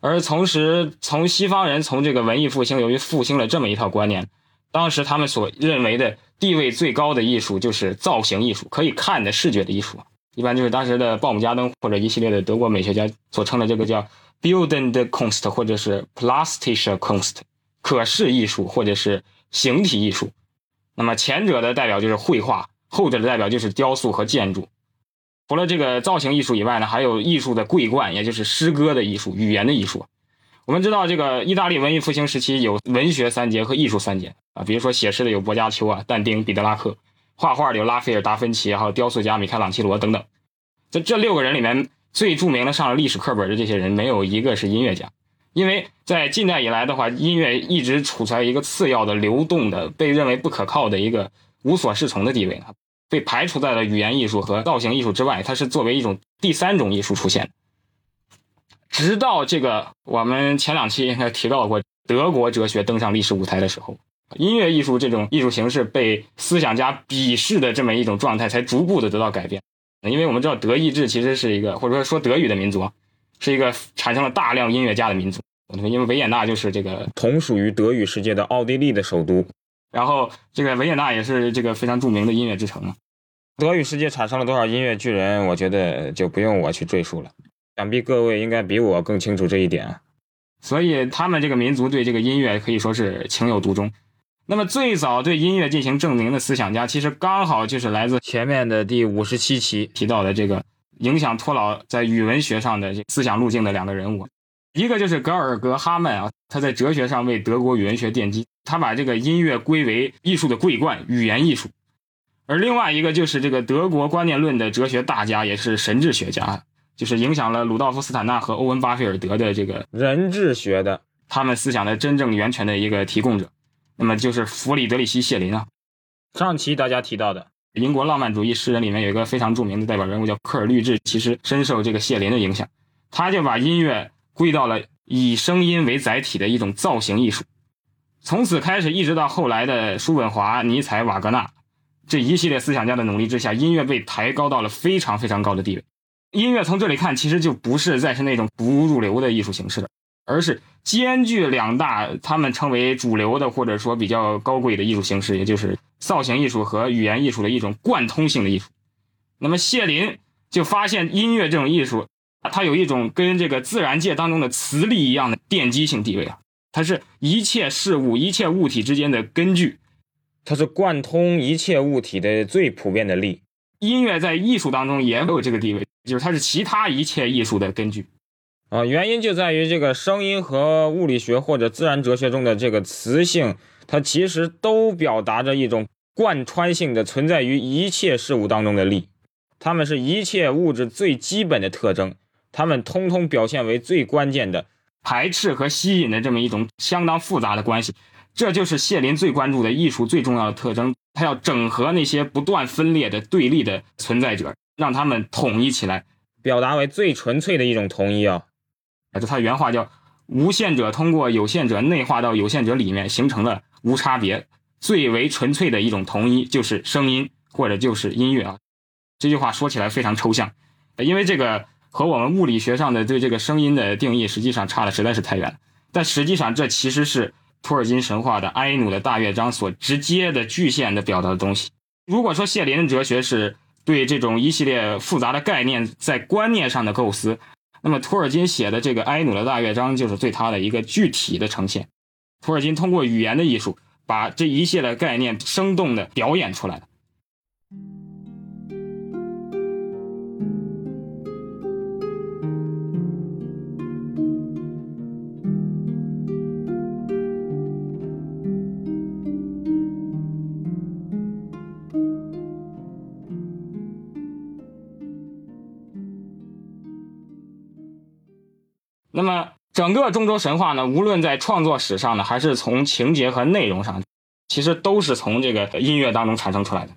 而同时，从西方人从这个文艺复兴，由于复兴了这么一套观念，当时他们所认为的地位最高的艺术就是造型艺术，可以看的视觉的艺术，一般就是当时的鲍姆加登或者一系列的德国美学家所称的这个叫 Bildende Kunst 或者是 Plastische Kunst，可视艺术或者是形体艺术。那么前者的代表就是绘画，后者的代表就是雕塑和建筑。除了这个造型艺术以外呢，还有艺术的桂冠，也就是诗歌的艺术、语言的艺术。我们知道，这个意大利文艺复兴时期有文学三杰和艺术三杰啊，比如说写诗的有薄伽丘啊、但丁、彼得拉克，画画的有拉斐尔、达芬奇，还有雕塑家米开朗基罗等等。在这六个人里面，最著名的上了历史课本的这些人，没有一个是音乐家，因为在近代以来的话，音乐一直处在一个次要的、流动的、被认为不可靠的一个无所适从的地位啊被排除在了语言艺术和造型艺术之外，它是作为一种第三种艺术出现。直到这个我们前两期应该提到过，德国哲学登上历史舞台的时候，音乐艺术这种艺术形式被思想家鄙视的这么一种状态，才逐步的得到改变。因为我们知道德意志其实是一个或者说说德语的民族，是一个产生了大量音乐家的民族。因为维也纳就是这个同属于德语世界的奥地利的首都。然后，这个维也纳也是这个非常著名的音乐之城嘛。德语世界产生了多少音乐巨人，我觉得就不用我去赘述了。想必各位应该比我更清楚这一点。所以，他们这个民族对这个音乐可以说是情有独钟。那么，最早对音乐进行证明的思想家，其实刚好就是来自前面的第五十七期提到的这个影响托老在语文学上的思想路径的两个人物。一个就是格尔格哈曼啊，他在哲学上为德国语文学奠基，他把这个音乐归为艺术的桂冠，语言艺术。而另外一个就是这个德国观念论的哲学大家，也是神智学家，就是影响了鲁道夫·斯坦纳和欧文·巴菲尔德的这个人智学的他们思想的真正源泉的一个提供者。那么就是弗里德里希·谢林啊。上期大家提到的英国浪漫主义诗人里面有一个非常著名的代表人物叫科尔律治，其实深受这个谢林的影响，他就把音乐。归到了以声音为载体的一种造型艺术，从此开始，一直到后来的叔本华、尼采、瓦格纳这一系列思想家的努力之下，音乐被抬高到了非常非常高的地位。音乐从这里看，其实就不是再是那种不入流的艺术形式了，而是兼具两大他们称为主流的或者说比较高贵的艺术形式，也就是造型艺术和语言艺术的一种贯通性的艺术。那么谢林就发现音乐这种艺术。它有一种跟这个自然界当中的磁力一样的奠基性地位啊，它是一切事物、一切物体之间的根据，它是贯通一切物体的最普遍的力。音乐在艺术当中也有这个地位，就是它是其他一切艺术的根据。啊，原因就在于这个声音和物理学或者自然哲学中的这个磁性，它其实都表达着一种贯穿性的存在于一切事物当中的力，它们是一切物质最基本的特征，他们通通表现为最关键的排斥和吸引的这么一种相当复杂的关系。这就是谢林最关注的艺术最重要的特征，他要整合那些不断分裂的对立的存在者，让他们统一起来，表达为最纯粹的一种统一啊。就他原话叫“无限者通过有限者内化到有限者里面，形成了无差别、最为纯粹的一种统一，就是声音或者就是音乐啊。”这句话说起来非常抽象，因为这个和我们物理学上的对这个声音的定义实际上差的实在是太远了。但实际上，这其实是托尔金神话的埃努的大乐章所直接的具现的表达的东西。如果说谢林的哲学是对这种一系列复杂的概念在观念上的构思。那么，托尔金写的这个埃努的大乐章就是对他的一个具体的呈现。托尔金通过语言的艺术，把这一系列概念生动的表演出来了。那么，整个中州神话呢，无论在创作史上呢，还是从情节和内容上，其实都是从这个音乐当中产生出来的。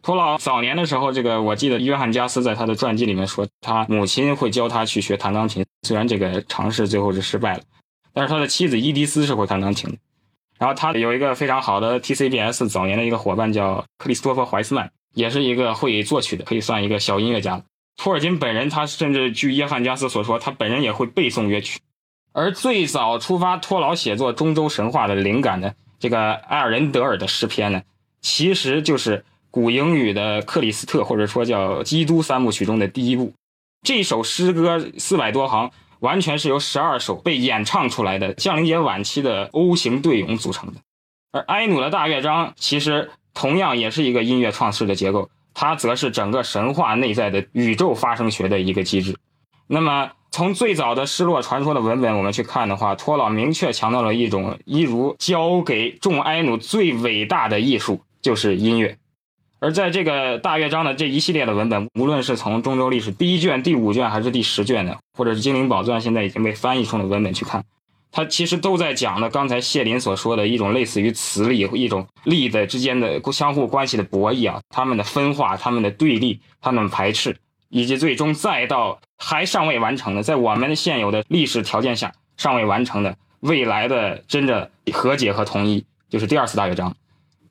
托老早年的时候，这个我记得约翰加斯在他的传记里面说，他母亲会教他去学弹钢琴，虽然这个尝试最后是失败了，但是他的妻子伊迪丝是会弹钢琴的。然后他有一个非常好的 TCBS 早年的一个伙伴叫克里斯托弗怀斯曼，也是一个会作曲的，可以算一个小音乐家。托尔金本人，他甚至据约翰加斯所说，他本人也会背诵乐曲。而最早出发托劳写作中州神话的灵感的这个埃尔仁德尔的诗篇呢，其实就是古英语的克里斯特或者说叫基督三部曲中的第一部。这首诗歌四百多行，完全是由十二首被演唱出来的降临节晚期的 O 型对咏组成的。而埃努的大乐章其实同样也是一个音乐创世的结构。它则是整个神话内在的宇宙发生学的一个机制。那么，从最早的失落传说的文本我们去看的话，托老明确强调了一种一如交给众埃努最伟大的艺术，就是音乐。而在这个大乐章的这一系列的文本，无论是从中州历史第一卷、第五卷，还是第十卷的，或者是精灵宝钻现在已经被翻译出的文本去看。它其实都在讲的刚才谢林所说的一种类似于磁力、一种力的之间的相互关系的博弈啊，他们的分化、他们的对立、他们排斥，以及最终再到还尚未完成的，在我们现有的历史条件下尚未完成的未来的真的和解和统一，就是第二次大乐章。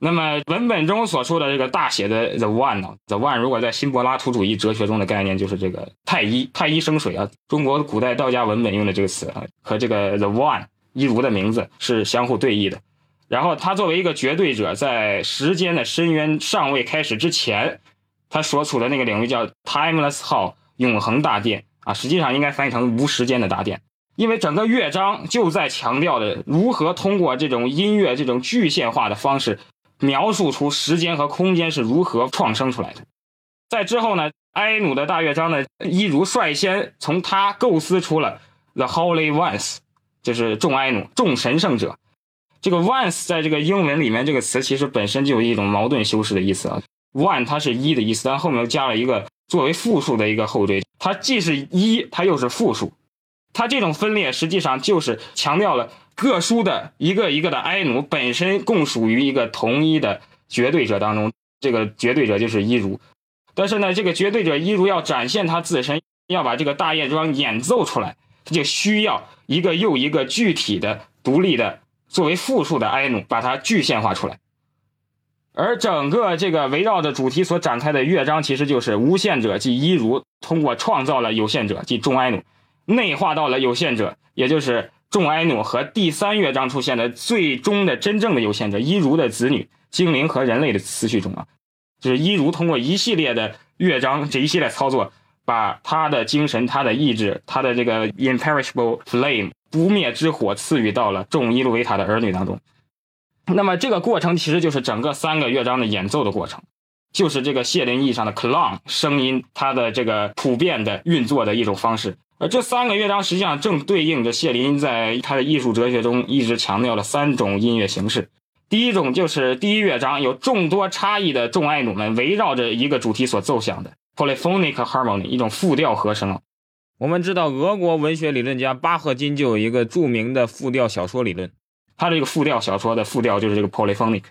那么文本中所说的这个大写的 the one 呢，the one 如果在新柏拉图主义哲学中的概念就是这个太一，太一生水啊。中国古代道家文本用的这个词啊，和这个 the one 一如的名字是相互对义的。然后他作为一个绝对者，在时间的深渊尚未开始之前，他所处的那个领域叫 timeless hall 永恒大殿啊，实际上应该翻译成无时间的大殿，因为整个乐章就在强调的如何通过这种音乐这种具现化的方式。描述出时间和空间是如何创生出来的。在之后呢，埃努的大乐章呢，一如率先从他构思出了 The Holy Ones，就是众埃努、众神圣者。这个 Ones 在这个英文里面这个词其实本身就有一种矛盾修饰的意思啊。One 它是一的意思，但后面又加了一个作为复数的一个后缀，它既是一，它又是复数。它这种分裂实际上就是强调了。各书的一个一个的埃努本身共属于一个同一的绝对者当中，这个绝对者就是伊如。但是呢，这个绝对者伊如要展现他自身，要把这个大乐章演奏出来，他就需要一个又一个具体的、独立的作为复数的埃努把它具现化出来。而整个这个围绕着主题所展开的乐章，其实就是无限者即伊如通过创造了有限者即众埃努，内化到了有限者，也就是。众埃努和第三乐章出现的最终的真正的有限者伊如的子女精灵和人类的次序中啊，就是伊如通过一系列的乐章这一系列操作，把他的精神、他的意志、他的这个 imperishable flame 不灭之火赐予到了众伊路维塔的儿女当中。那么这个过程其实就是整个三个乐章的演奏的过程，就是这个谢林意义上的 clang 声音它的这个普遍的运作的一种方式。而这三个乐章实际上正对应着谢林在他的艺术哲学中一直强调了三种音乐形式。第一种就是第一乐章有众多差异的众爱努们围绕着一个主题所奏响的 polyphonic harmony 一种复调和声。我们知道，俄国文学理论家巴赫金就有一个著名的复调小说理论，他这个复调小说的复调就是这个 polyphonic。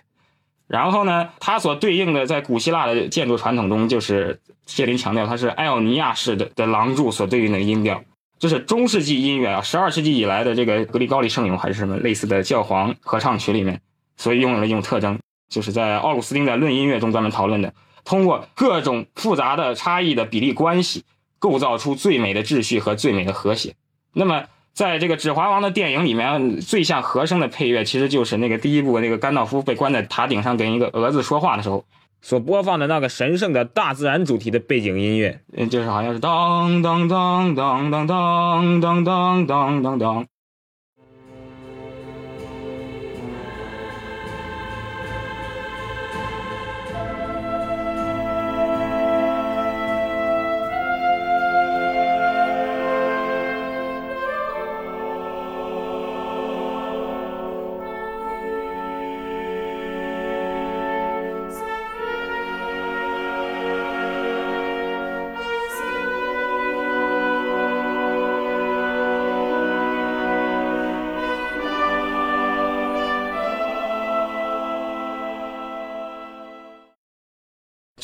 然后呢，它所对应的在古希腊的建筑传统中，就是谢林强调它是艾奥尼亚式的的廊柱所对应的音调，这是中世纪音乐啊，十二世纪以来的这个格里高利圣咏还是什么类似的教皇合唱曲里面。所以拥有了一种特征，就是在奥古斯丁在《论音乐》中专门讨论的，通过各种复杂的差异的比例关系，构造出最美的秩序和最美的和谐。那么，在这个《指环王》的电影里面，最像和声的配乐，其实就是那个第一部那个甘道夫被关在塔顶上跟一个蛾子说话的时候所播放的那个神圣的大自然主题的背景音乐，就是好像是当当当当当当当当当当。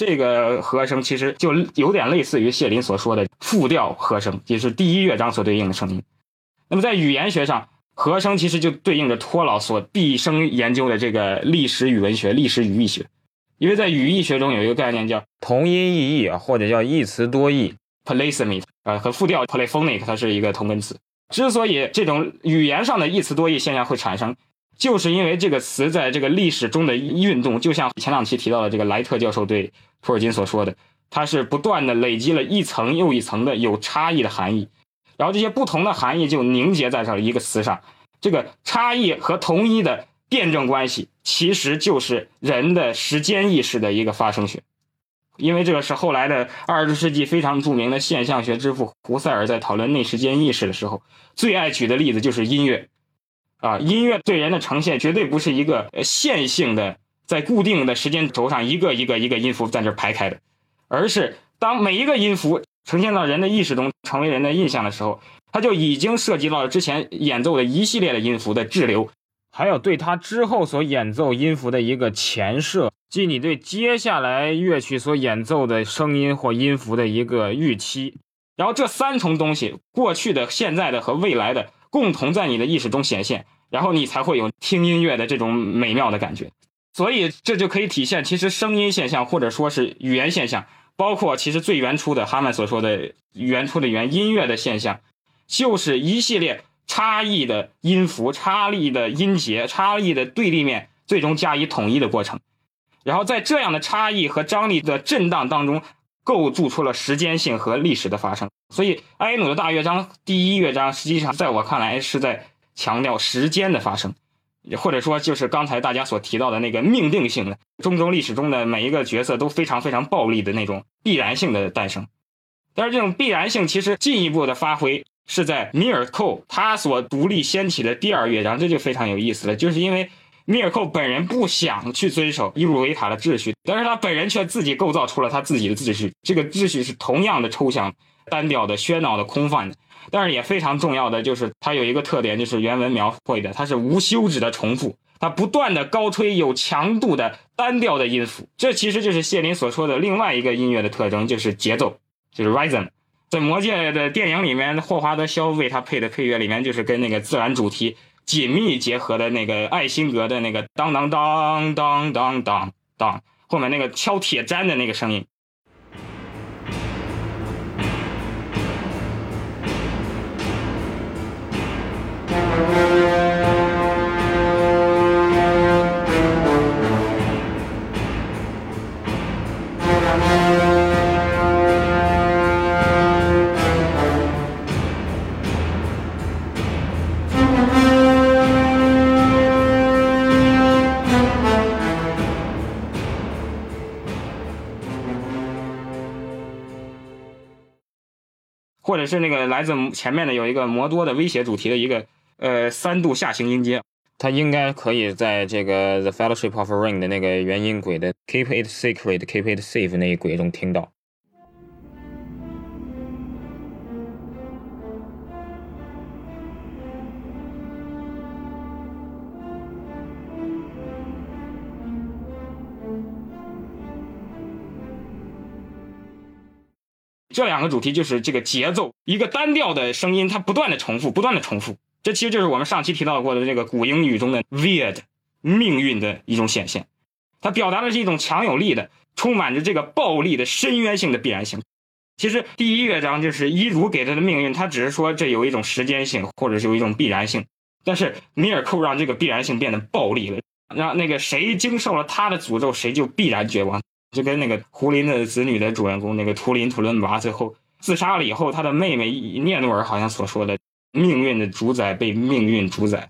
这个和声其实就有点类似于谢林所说的复调和声，也是第一乐章所对应的声音。那么在语言学上，和声其实就对应着托老所毕生研究的这个历史语文学、历史语义学。因为在语义学中有一个概念叫同音异义啊，或者叫一词多义 （polysemy） 啊，和复调 （polyphonic） 它是一个同根词。之所以这种语言上的一词多义现象会产生，就是因为这个词在这个历史中的运动，就像前两期提到的这个莱特教授对普尔金所说的，它是不断的累积了一层又一层的有差异的含义，然后这些不同的含义就凝结在这一个词上，这个差异和同一的辩证关系，其实就是人的时间意识的一个发生学，因为这个是后来的二十世纪非常著名的现象学之父胡塞尔在讨论内时间意识的时候，最爱举的例子就是音乐。啊，音乐对人的呈现绝对不是一个线性的，在固定的时间轴上一个一个一个音符在这排开的，而是当每一个音符呈现到人的意识中，成为人的印象的时候，它就已经涉及到了之前演奏的一系列的音符的滞留，还有对它之后所演奏音符的一个前设，即你对接下来乐曲所演奏的声音或音符的一个预期。然后这三重东西，过去的、现在的和未来的。共同在你的意识中显现，然后你才会有听音乐的这种美妙的感觉。所以这就可以体现，其实声音现象或者说是语言现象，包括其实最原初的哈曼所说的原初的原音乐的现象，就是一系列差异的音符、差异的音节、差异的对立面，最终加以统一的过程。然后在这样的差异和张力的震荡当中。构筑出了时间性和历史的发生，所以埃努的大乐章第一乐章，实际上在我看来是在强调时间的发生，或者说就是刚才大家所提到的那个命定性的中州历史中的每一个角色都非常非常暴力的那种必然性的诞生。但是这种必然性其实进一步的发挥是在米尔寇他所独立掀起的第二乐章，这就非常有意思了，就是因为。米尔寇本人不想去遵守伊鲁维塔的秩序，但是他本人却自己构造出了他自己的秩序。这个秩序是同样的抽象、单调的、喧闹的、空泛的，但是也非常重要的就是它有一个特点，就是原文描绘的它是无休止的重复，它不断的高吹有强度的单调的音符。这其实就是谢林所说的另外一个音乐的特征，就是节奏，就是 rhythm。在魔戒的电影里面，霍华德肖为他配的配乐里面，就是跟那个自然主题。紧密结合的那个爱辛格的那个当当当当当当当，后面那个敲铁砧的那个声音。或者是那个来自前面的有一个摩多的威胁主题的一个呃三度下行音阶，它应该可以在这个 The Fellowship of Ring 的那个元音轨的 Keep it secret, keep it safe 那一轨中听到。这两个主题就是这个节奏，一个单调的声音，它不断的重复，不断的重复。这其实就是我们上期提到过的这个古英语中的 weird 命运的一种显现。它表达的是一种强有力的、充满着这个暴力的深渊性的必然性。其实第一乐章就是伊如给他的命运，他只是说这有一种时间性，或者是有一种必然性。但是米尔寇让这个必然性变得暴力了，让那个谁经受了他的诅咒，谁就必然绝望。就跟那个胡林的子女的主人公那个图林图伦拔最后自杀了以后，他的妹妹涅诺尔好像所说的“命运的主宰被命运主宰”，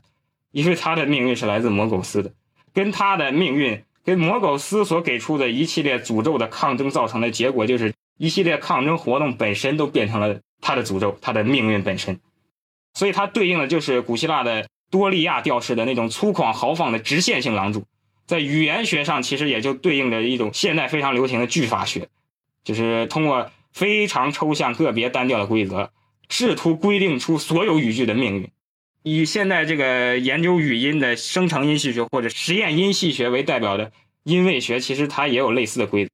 因为他的命运是来自魔苟斯的，跟他的命运跟魔苟斯所给出的一系列诅咒的抗争造成的结果，就是一系列抗争活动本身都变成了他的诅咒，他的命运本身。所以它对应的就是古希腊的多利亚调式的那种粗犷豪放的直线性廊柱。在语言学上，其实也就对应着一种现代非常流行的句法学，就是通过非常抽象、个别、单调的规则，试图规定出所有语句的命运。以现在这个研究语音的生成音系学或者实验音系学为代表的音位学，其实它也有类似的规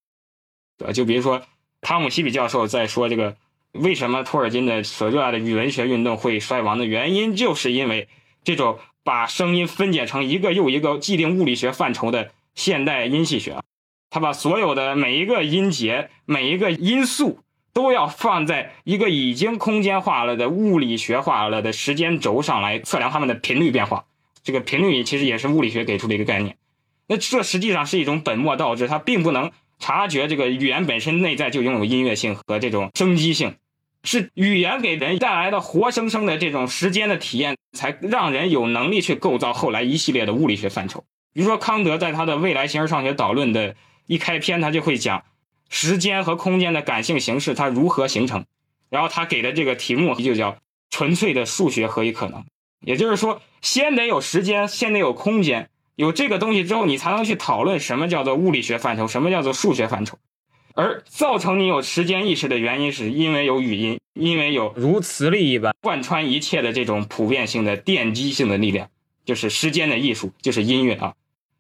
则。就比如说，汤姆·西比教授在说这个为什么托尔金的所热爱的语文学运动会衰亡的原因，就是因为这种。把声音分解成一个又一个既定物理学范畴的现代音系学，他把所有的每一个音节、每一个音素都要放在一个已经空间化了的物理学化了的时间轴上来测量它们的频率变化。这个频率其实也是物理学给出的一个概念。那这实际上是一种本末倒置，它并不能察觉这个语言本身内在就拥有音乐性和这种生机性。是语言给人带来的活生生的这种时间的体验，才让人有能力去构造后来一系列的物理学范畴。比如说，康德在他的《未来形而上学导论》的一开篇，他就会讲时间和空间的感性形式它如何形成。然后他给的这个题目就叫“纯粹的数学何以可能”。也就是说，先得有时间，先得有空间，有这个东西之后，你才能去讨论什么叫做物理学范畴，什么叫做数学范畴。而造成你有时间意识的原因，是因为有语音，因为有如磁力一般贯穿一切的这种普遍性的奠基性的力量，就是时间的艺术，就是音乐啊。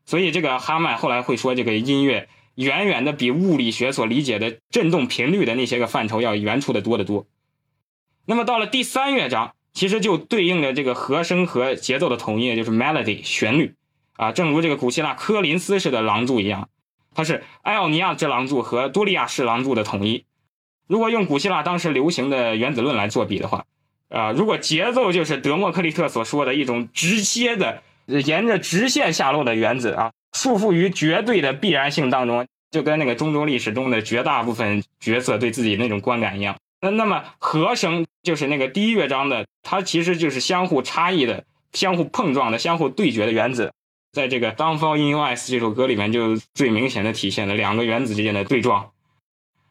所以这个哈曼后来会说，这个音乐远远的比物理学所理解的振动频率的那些个范畴要远出的多得多。那么到了第三乐章，其实就对应着这个和声和节奏的统一，就是 melody 旋律啊，正如这个古希腊科林斯式的廊柱一样。它是埃奥尼亚之廊柱和多利亚式廊柱的统一。如果用古希腊当时流行的原子论来作比的话，啊，如果节奏就是德谟克利特所说的一种直接的沿着直线下落的原子啊，束缚于绝对的必然性当中，就跟那个中东历史中的绝大部分角色对自己那种观感一样。那那么和声就是那个第一乐章的，它其实就是相互差异的、相互碰撞的、相互对决的原子。在这个《Downfall in US》这首歌里面，就最明显的体现了两个原子之间的对撞。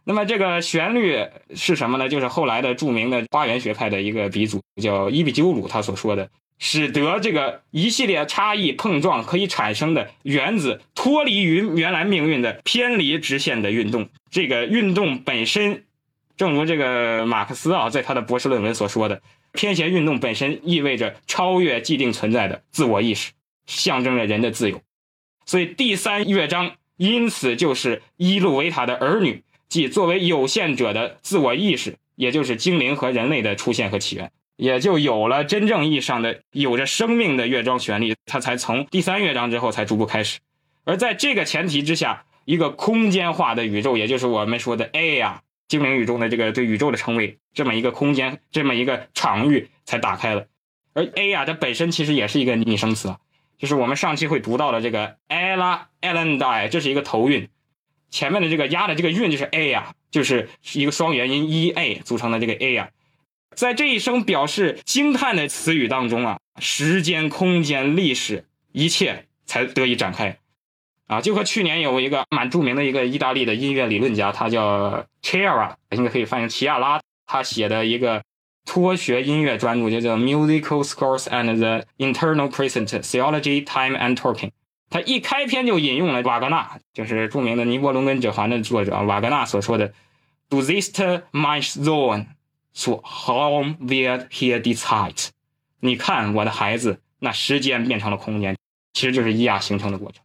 那么这个旋律是什么呢？就是后来的著名的花园学派的一个鼻祖叫伊比鸠鲁他所说的，使得这个一系列差异碰撞可以产生的原子脱离于原来命运的偏离直线的运动。这个运动本身，正如这个马克思啊在他的博士论文所说的，偏斜运动本身意味着超越既定存在的自我意识。象征着人的自由，所以第三乐章因此就是伊路维塔的儿女，即作为有限者的自我意识，也就是精灵和人类的出现和起源，也就有了真正意义上的有着生命的乐章旋律，它才从第三乐章之后才逐步开始。而在这个前提之下，一个空间化的宇宙，也就是我们说的 A 呀，精灵语中的这个对宇宙的称谓，这么一个空间，这么一个场域才打开了。而 A 呀，它本身其实也是一个拟声词啊。就是我们上期会读到的这个 ella ellendai，这是一个头韵，前面的这个压的这个韵就是 a 呀，就是一个双元音 e a 组成的这个 a 呀，在这一声表示惊叹的词语当中啊，时间、空间、历史一切才得以展开，啊，就和去年有一个蛮著名的一个意大利的音乐理论家，他叫 Chiara，应该可以翻译齐亚拉，他写的一个托学音乐专著，就叫《Musical Scores and the Internal Present Theology, Time and Talking》。他一开篇就引用了瓦格纳，就是著名的《尼伯龙根者传》的作者瓦格纳所说的 “Du siehst mein Sohn, zu Raum wird hier die Zeit。”你看，我的孩子，那时间变成了空间，其实就是伊亚形成的过程。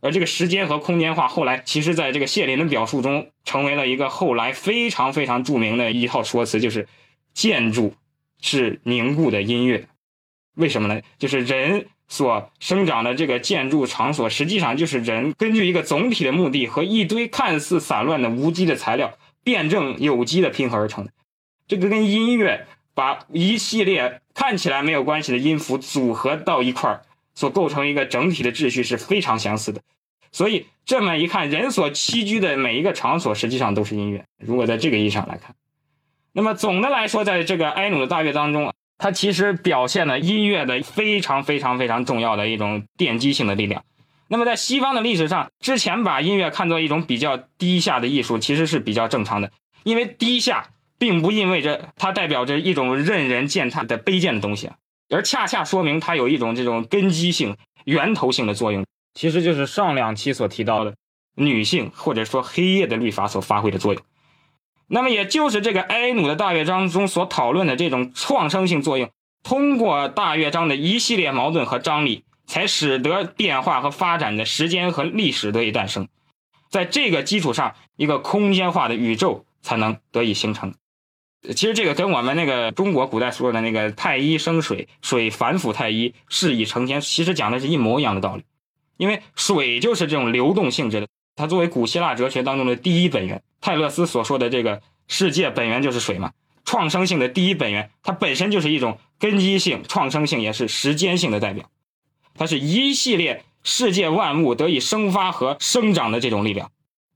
而这个时间和空间化，后来其实在这个谢林的表述中，成为了一个后来非常非常著名的一套说辞，就是建筑是凝固的音乐。为什么呢？就是人所生长的这个建筑场所，实际上就是人根据一个总体的目的和一堆看似散乱的无机的材料辩证有机的拼合而成的。这个跟音乐把一系列看起来没有关系的音符组合到一块儿。所构成一个整体的秩序是非常相似的，所以这么一看，人所栖居的每一个场所实际上都是音乐。如果在这个意义上来看，那么总的来说，在这个埃努的大乐当中，它其实表现了音乐的非常非常非常重要的一种奠基性的力量。那么在西方的历史上，之前把音乐看作一种比较低下的艺术，其实是比较正常的，因为低下并不意味着它代表着一种任人践踏的卑贱的东西。而恰恰说明它有一种这种根基性、源头性的作用，其实就是上两期所提到的女性或者说黑夜的律法所发挥的作用。那么，也就是这个埃努的大乐章中所讨论的这种创生性作用，通过大乐章的一系列矛盾和张力，才使得变化和发展的时间和历史得以诞生。在这个基础上，一个空间化的宇宙才能得以形成。其实这个跟我们那个中国古代说的那个太一生水，水反腐太一，事已成天，其实讲的是一模一样的道理。因为水就是这种流动性质的，它作为古希腊哲学当中的第一本源，泰勒斯所说的这个世界本源就是水嘛，创生性的第一本源，它本身就是一种根基性、创生性，也是时间性的代表。它是一系列世界万物得以生发和生长的这种力量。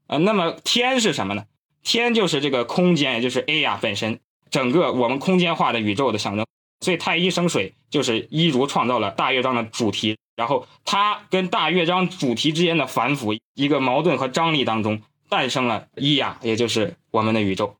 呃，那么天是什么呢？天就是这个空间，也就是 A 呀本身，整个我们空间化的宇宙的象征。所以太一生水，就是一如创造了大乐章的主题，然后它跟大乐章主题之间的反腐，一个矛盾和张力当中，诞生了伊呀，也就是我们的宇宙。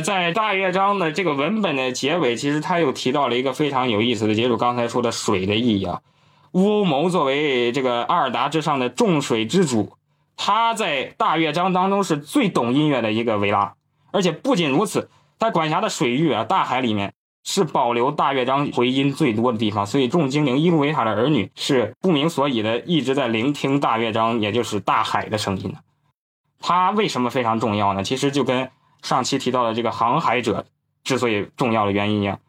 在大乐章的这个文本的结尾，其实他又提到了一个非常有意思的，接住刚才说的水的意义啊。乌欧谋作为这个阿尔达之上的众水之主，他在大乐章当中是最懂音乐的一个维拉，而且不仅如此，他管辖的水域啊，大海里面是保留大乐章回音最多的地方，所以众精灵伊路维塔的儿女是不明所以的一直在聆听大乐章，也就是大海的声音呢。它为什么非常重要呢？其实就跟上期提到的这个航海者之所以重要的原因一样，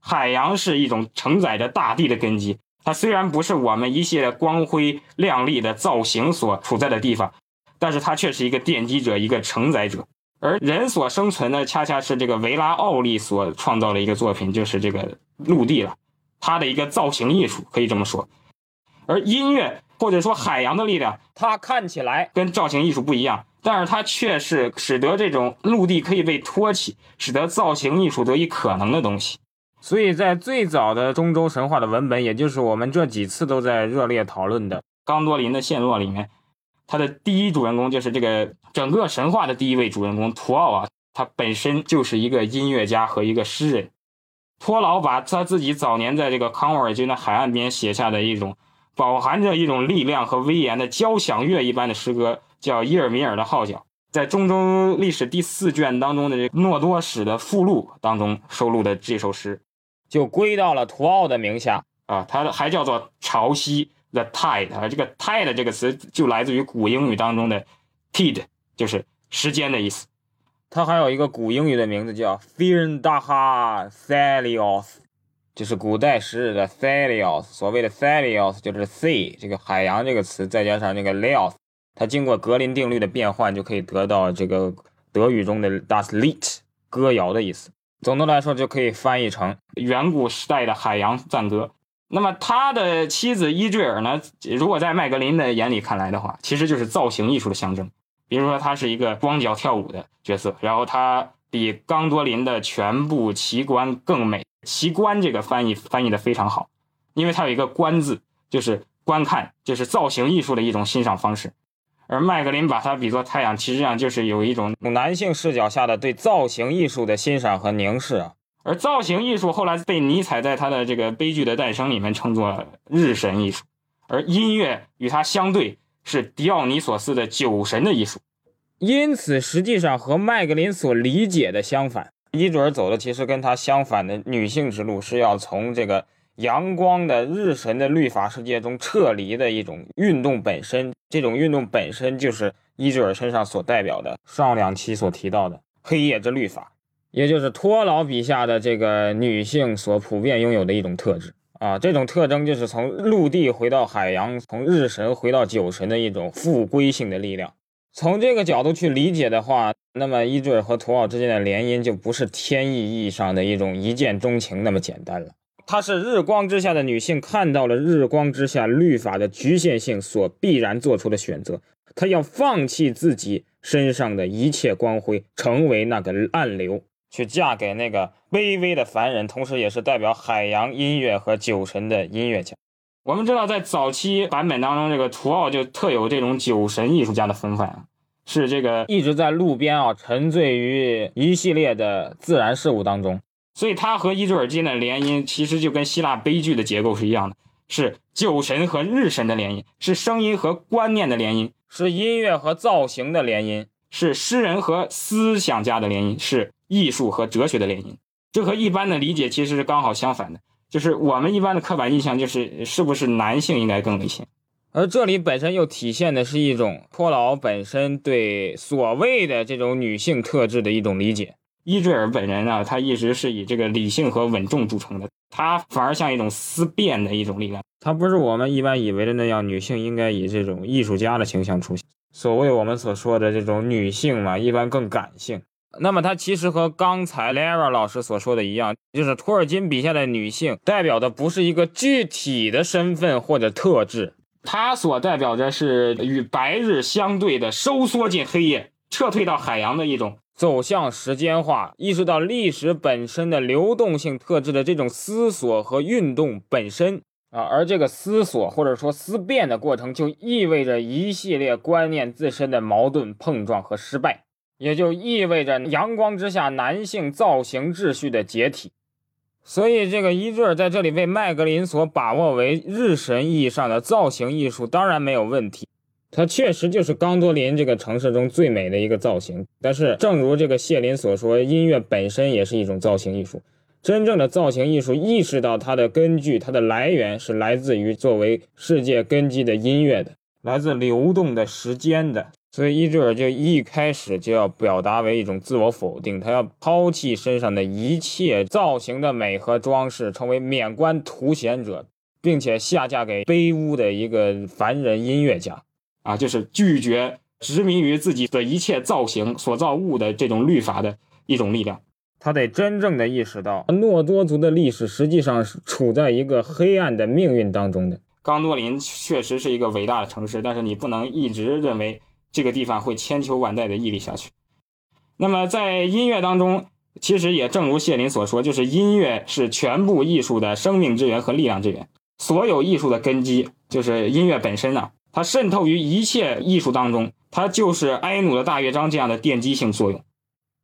海洋是一种承载着大地的根基。它虽然不是我们一系列光辉亮丽的造型所处在的地方，但是它却是一个奠基者，一个承载者。而人所生存的，恰恰是这个维拉奥利所创造的一个作品，就是这个陆地了。它的一个造型艺术可以这么说。而音乐或者说海洋的力量，它看起来跟造型艺术不一样。但是它却是使得这种陆地可以被托起，使得造型艺术得以可能的东西。所以在最早的中州神话的文本，也就是我们这几次都在热烈讨论的《刚多林的陷落》里面，它的第一主人公就是这个整个神话的第一位主人公图奥啊，他本身就是一个音乐家和一个诗人。托劳把他自己早年在这个康沃尔郡的海岸边写下的一种饱含着一种力量和威严的交响乐一般的诗歌。叫伊尔米尔的号角，在中州历史第四卷当中的这诺多史的附录当中收录的这首诗，就归到了图奥的名下啊。它还叫做潮汐 the tide，这个 tide 这个词就来自于古英语当中的 tid，就是时间的意思。它还有一个古英语的名字叫 Firndaha Thalios，就是古代时日的 Thalios。所谓的 Thalios 就是 sea 这个海洋这个词，再加上那个 Leos。它经过格林定律的变换，就可以得到这个德语中的 das Lied 歌谣的意思。总的来说，就可以翻译成远古时代的海洋赞歌。那么他的妻子伊坠尔呢？如果在麦格林的眼里看来的话，其实就是造型艺术的象征。比如说，他是一个光脚跳舞的角色，然后他比冈多林的全部奇观更美。奇观这个翻译翻译的非常好，因为它有一个“观”字，就是观看，就是造型艺术的一种欣赏方式。而麦格林把它比作太阳，其实上就是有一种男性视角下的对造型艺术的欣赏和凝视啊。而造型艺术后来被尼采在他的这个《悲剧的诞生》里面称作日神艺术，而音乐与它相对是狄奥尼索斯的酒神的艺术。因此，实际上和麦格林所理解的相反，伊卓尔走的其实跟他相反的女性之路，是要从这个阳光的日神的律法世界中撤离的一种运动本身。这种运动本身就是伊准儿身上所代表的上两期所提到的黑夜之律法。也就是托老笔下的这个女性所普遍拥有的一种特质啊，这种特征就是从陆地回到海洋，从日神回到酒神的一种复归性的力量。从这个角度去理解的话，那么伊坠和图奥之间的联姻就不是天意意义上的一种一见钟情那么简单了。她是日光之下的女性看到了日光之下律法的局限性所必然做出的选择，她要放弃自己身上的一切光辉，成为那个暗流。去嫁给那个卑微的凡人，同时也是代表海洋音乐和酒神的音乐家。我们知道，在早期版本当中，这个图奥就特有这种酒神艺术家的风范啊，是这个一直在路边啊，沉醉于一系列的自然事物当中。所以，他和伊卓尔金的联姻，其实就跟希腊悲剧的结构是一样的，是酒神和日神的联姻，是声音和观念的联姻，是音乐和造型的联姻，是诗人和思想家的联姻，是。艺术和哲学的联姻，这和一般的理解其实是刚好相反的。就是我们一般的刻板印象，就是是不是男性应该更危险，而这里本身又体现的是一种托老本身对所谓的这种女性特质的一种理解。伊坠尔本人呢，他一直是以这个理性和稳重著称的，他反而像一种思辨的一种力量。他不是我们一般以为的那样，女性应该以这种艺术家的形象出现。所谓我们所说的这种女性嘛，一般更感性。那么，它其实和刚才 Lara 老师所说的一样，就是托尔金笔下的女性代表的不是一个具体的身份或者特质，它所代表的是与白日相对的收缩进黑夜、撤退到海洋的一种走向时间化、意识到历史本身的流动性特质的这种思索和运动本身啊。而这个思索或者说思辨的过程，就意味着一系列观念自身的矛盾碰撞和失败。也就意味着阳光之下男性造型秩序的解体，所以这个伊瑞尔在这里被麦格林所把握为日神意义上的造型艺术，当然没有问题。它确实就是冈多林这个城市中最美的一个造型。但是，正如这个谢林所说，音乐本身也是一种造型艺术。真正的造型艺术意识到它的根据，它的来源是来自于作为世界根基的音乐的，来自流动的时间的。所以伊坠尔就一开始就要表达为一种自我否定，他要抛弃身上的一切造型的美和装饰，成为免冠图显者，并且下嫁给卑污的一个凡人音乐家，啊，就是拒绝执迷于自己的一切造型所造物的这种律法的一种力量。他得真正的意识到，诺多族的历史实际上是处在一个黑暗的命运当中的。冈多林确实是一个伟大的城市，但是你不能一直认为。这个地方会千秋万代的屹立下去。那么，在音乐当中，其实也正如谢林所说，就是音乐是全部艺术的生命之源和力量之源。所有艺术的根基就是音乐本身啊，它渗透于一切艺术当中，它就是埃努的大乐章这样的奠基性作用。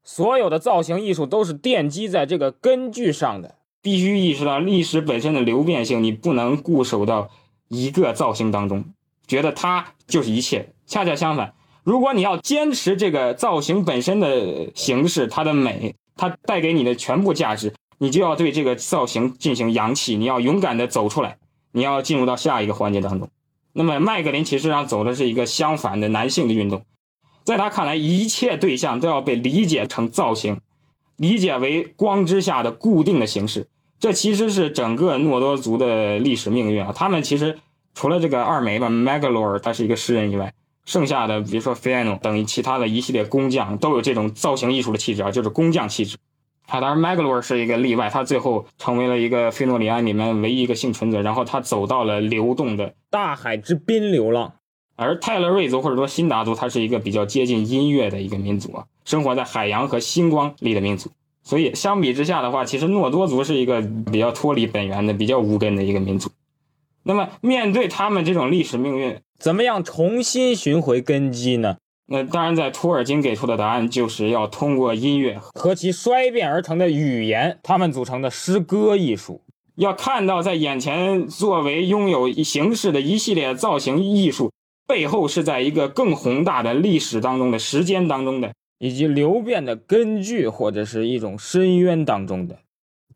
所有的造型艺术都是奠基在这个根据上的。必须意识到历史本身的流变性，你不能固守到一个造型当中，觉得它就是一切。恰恰相反，如果你要坚持这个造型本身的形式，它的美，它带给你的全部价值，你就要对这个造型进行扬弃，你要勇敢的走出来，你要进入到下一个环节当中。那么麦格林其实上走的是一个相反的男性的运动，在他看来，一切对象都要被理解成造型，理解为光之下的固定的形式。这其实是整个诺多族的历史命运啊。他们其实除了这个二梅吧 m e g a l o r 他是一个诗人以外。剩下的比如说 Fiano 等于其他的一系列工匠都有这种造型艺术的气质啊，就是工匠气质。啊，当然 Maglor 是一个例外，他最后成为了一个菲诺里安里面唯一一个幸存者，然后他走到了流动的大海之滨流浪。而泰勒瑞族或者说辛达族，它是一个比较接近音乐的一个民族啊，生活在海洋和星光里的民族。所以相比之下的话，其实诺多族是一个比较脱离本源的、比较无根的一个民族。那么面对他们这种历史命运，怎么样重新寻回根基呢？那当然，在托尔金给出的答案就是要通过音乐和其衰变而成的语言，它们组成的诗歌艺术，要看到在眼前作为拥有形式的一系列造型艺术。背后是在一个更宏大的历史当中的时间当中的，以及流变的根据或者是一种深渊当中的。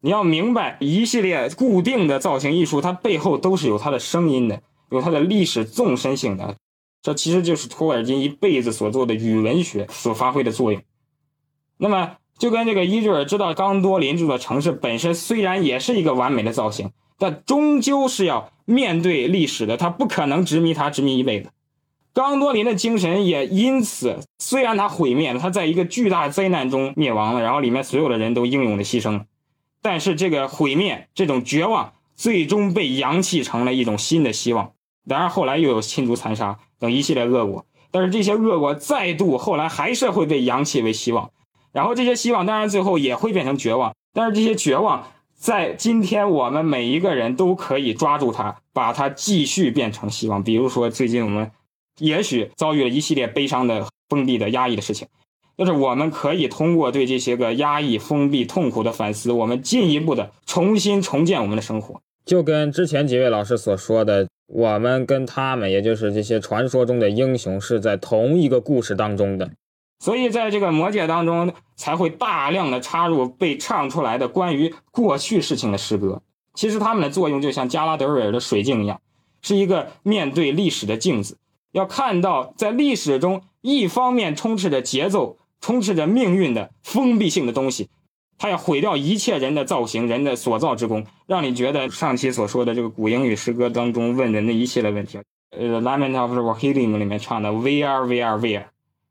你要明白，一系列固定的造型艺术，它背后都是有它的声音的，有它的历史纵深性的。这其实就是托尔金一辈子所做的语文学所发挥的作用。那么，就跟这个伊瑞尔知道冈多林这座城市本身虽然也是一个完美的造型，但终究是要面对历史的，他不可能执迷他执迷一辈子。冈多林的精神也因此，虽然他毁灭了，他在一个巨大灾难中灭亡了，然后里面所有的人都英勇的牺牲了，但是这个毁灭，这种绝望，最终被扬弃成了一种新的希望。当然，后来又有亲族残杀等一系列恶果，但是这些恶果再度后来还是会被扬弃为希望，然后这些希望当然最后也会变成绝望，但是这些绝望在今天我们每一个人都可以抓住它，把它继续变成希望。比如说最近我们。也许遭遇了一系列悲伤的、封闭的、压抑的事情，但是我们可以通过对这些个压抑、封闭、痛苦的反思，我们进一步的重新重建我们的生活。就跟之前几位老师所说的，我们跟他们，也就是这些传说中的英雄，是在同一个故事当中的。所以，在这个魔戒当中，才会大量的插入被唱出来的关于过去事情的诗歌。其实，他们的作用就像加拉德瑞尔的水镜一样，是一个面对历史的镜子。要看到，在历史中，一方面充斥着节奏、充斥着命运的封闭性的东西，它要毁掉一切人的造型、人的所造之功，让你觉得上期所说的这个古英语诗歌当中问人的一系列问题，呃，《Lament of the Rohirrim》里面唱的 “We are, we are, Where,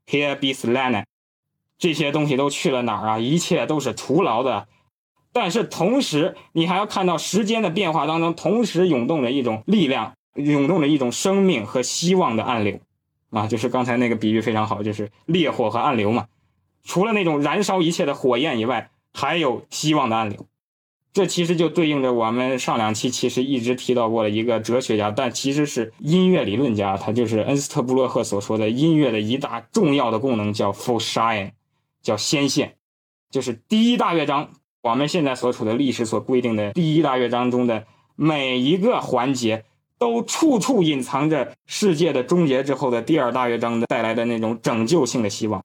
Here be Selene”，这些东西都去了哪儿啊？一切都是徒劳的。但是同时，你还要看到时间的变化当中，同时涌动着一种力量。涌动着一种生命和希望的暗流，啊，就是刚才那个比喻非常好，就是烈火和暗流嘛。除了那种燃烧一切的火焰以外，还有希望的暗流。这其实就对应着我们上两期其实一直提到过的一个哲学家，但其实是音乐理论家，他就是恩斯特布洛赫所说的音乐的一大重要的功能叫 foreshine，叫先现，就是第一大乐章，我们现在所处的历史所规定的第一大乐章中的每一个环节。都处处隐藏着世界的终结之后的第二大乐章的带来的那种拯救性的希望，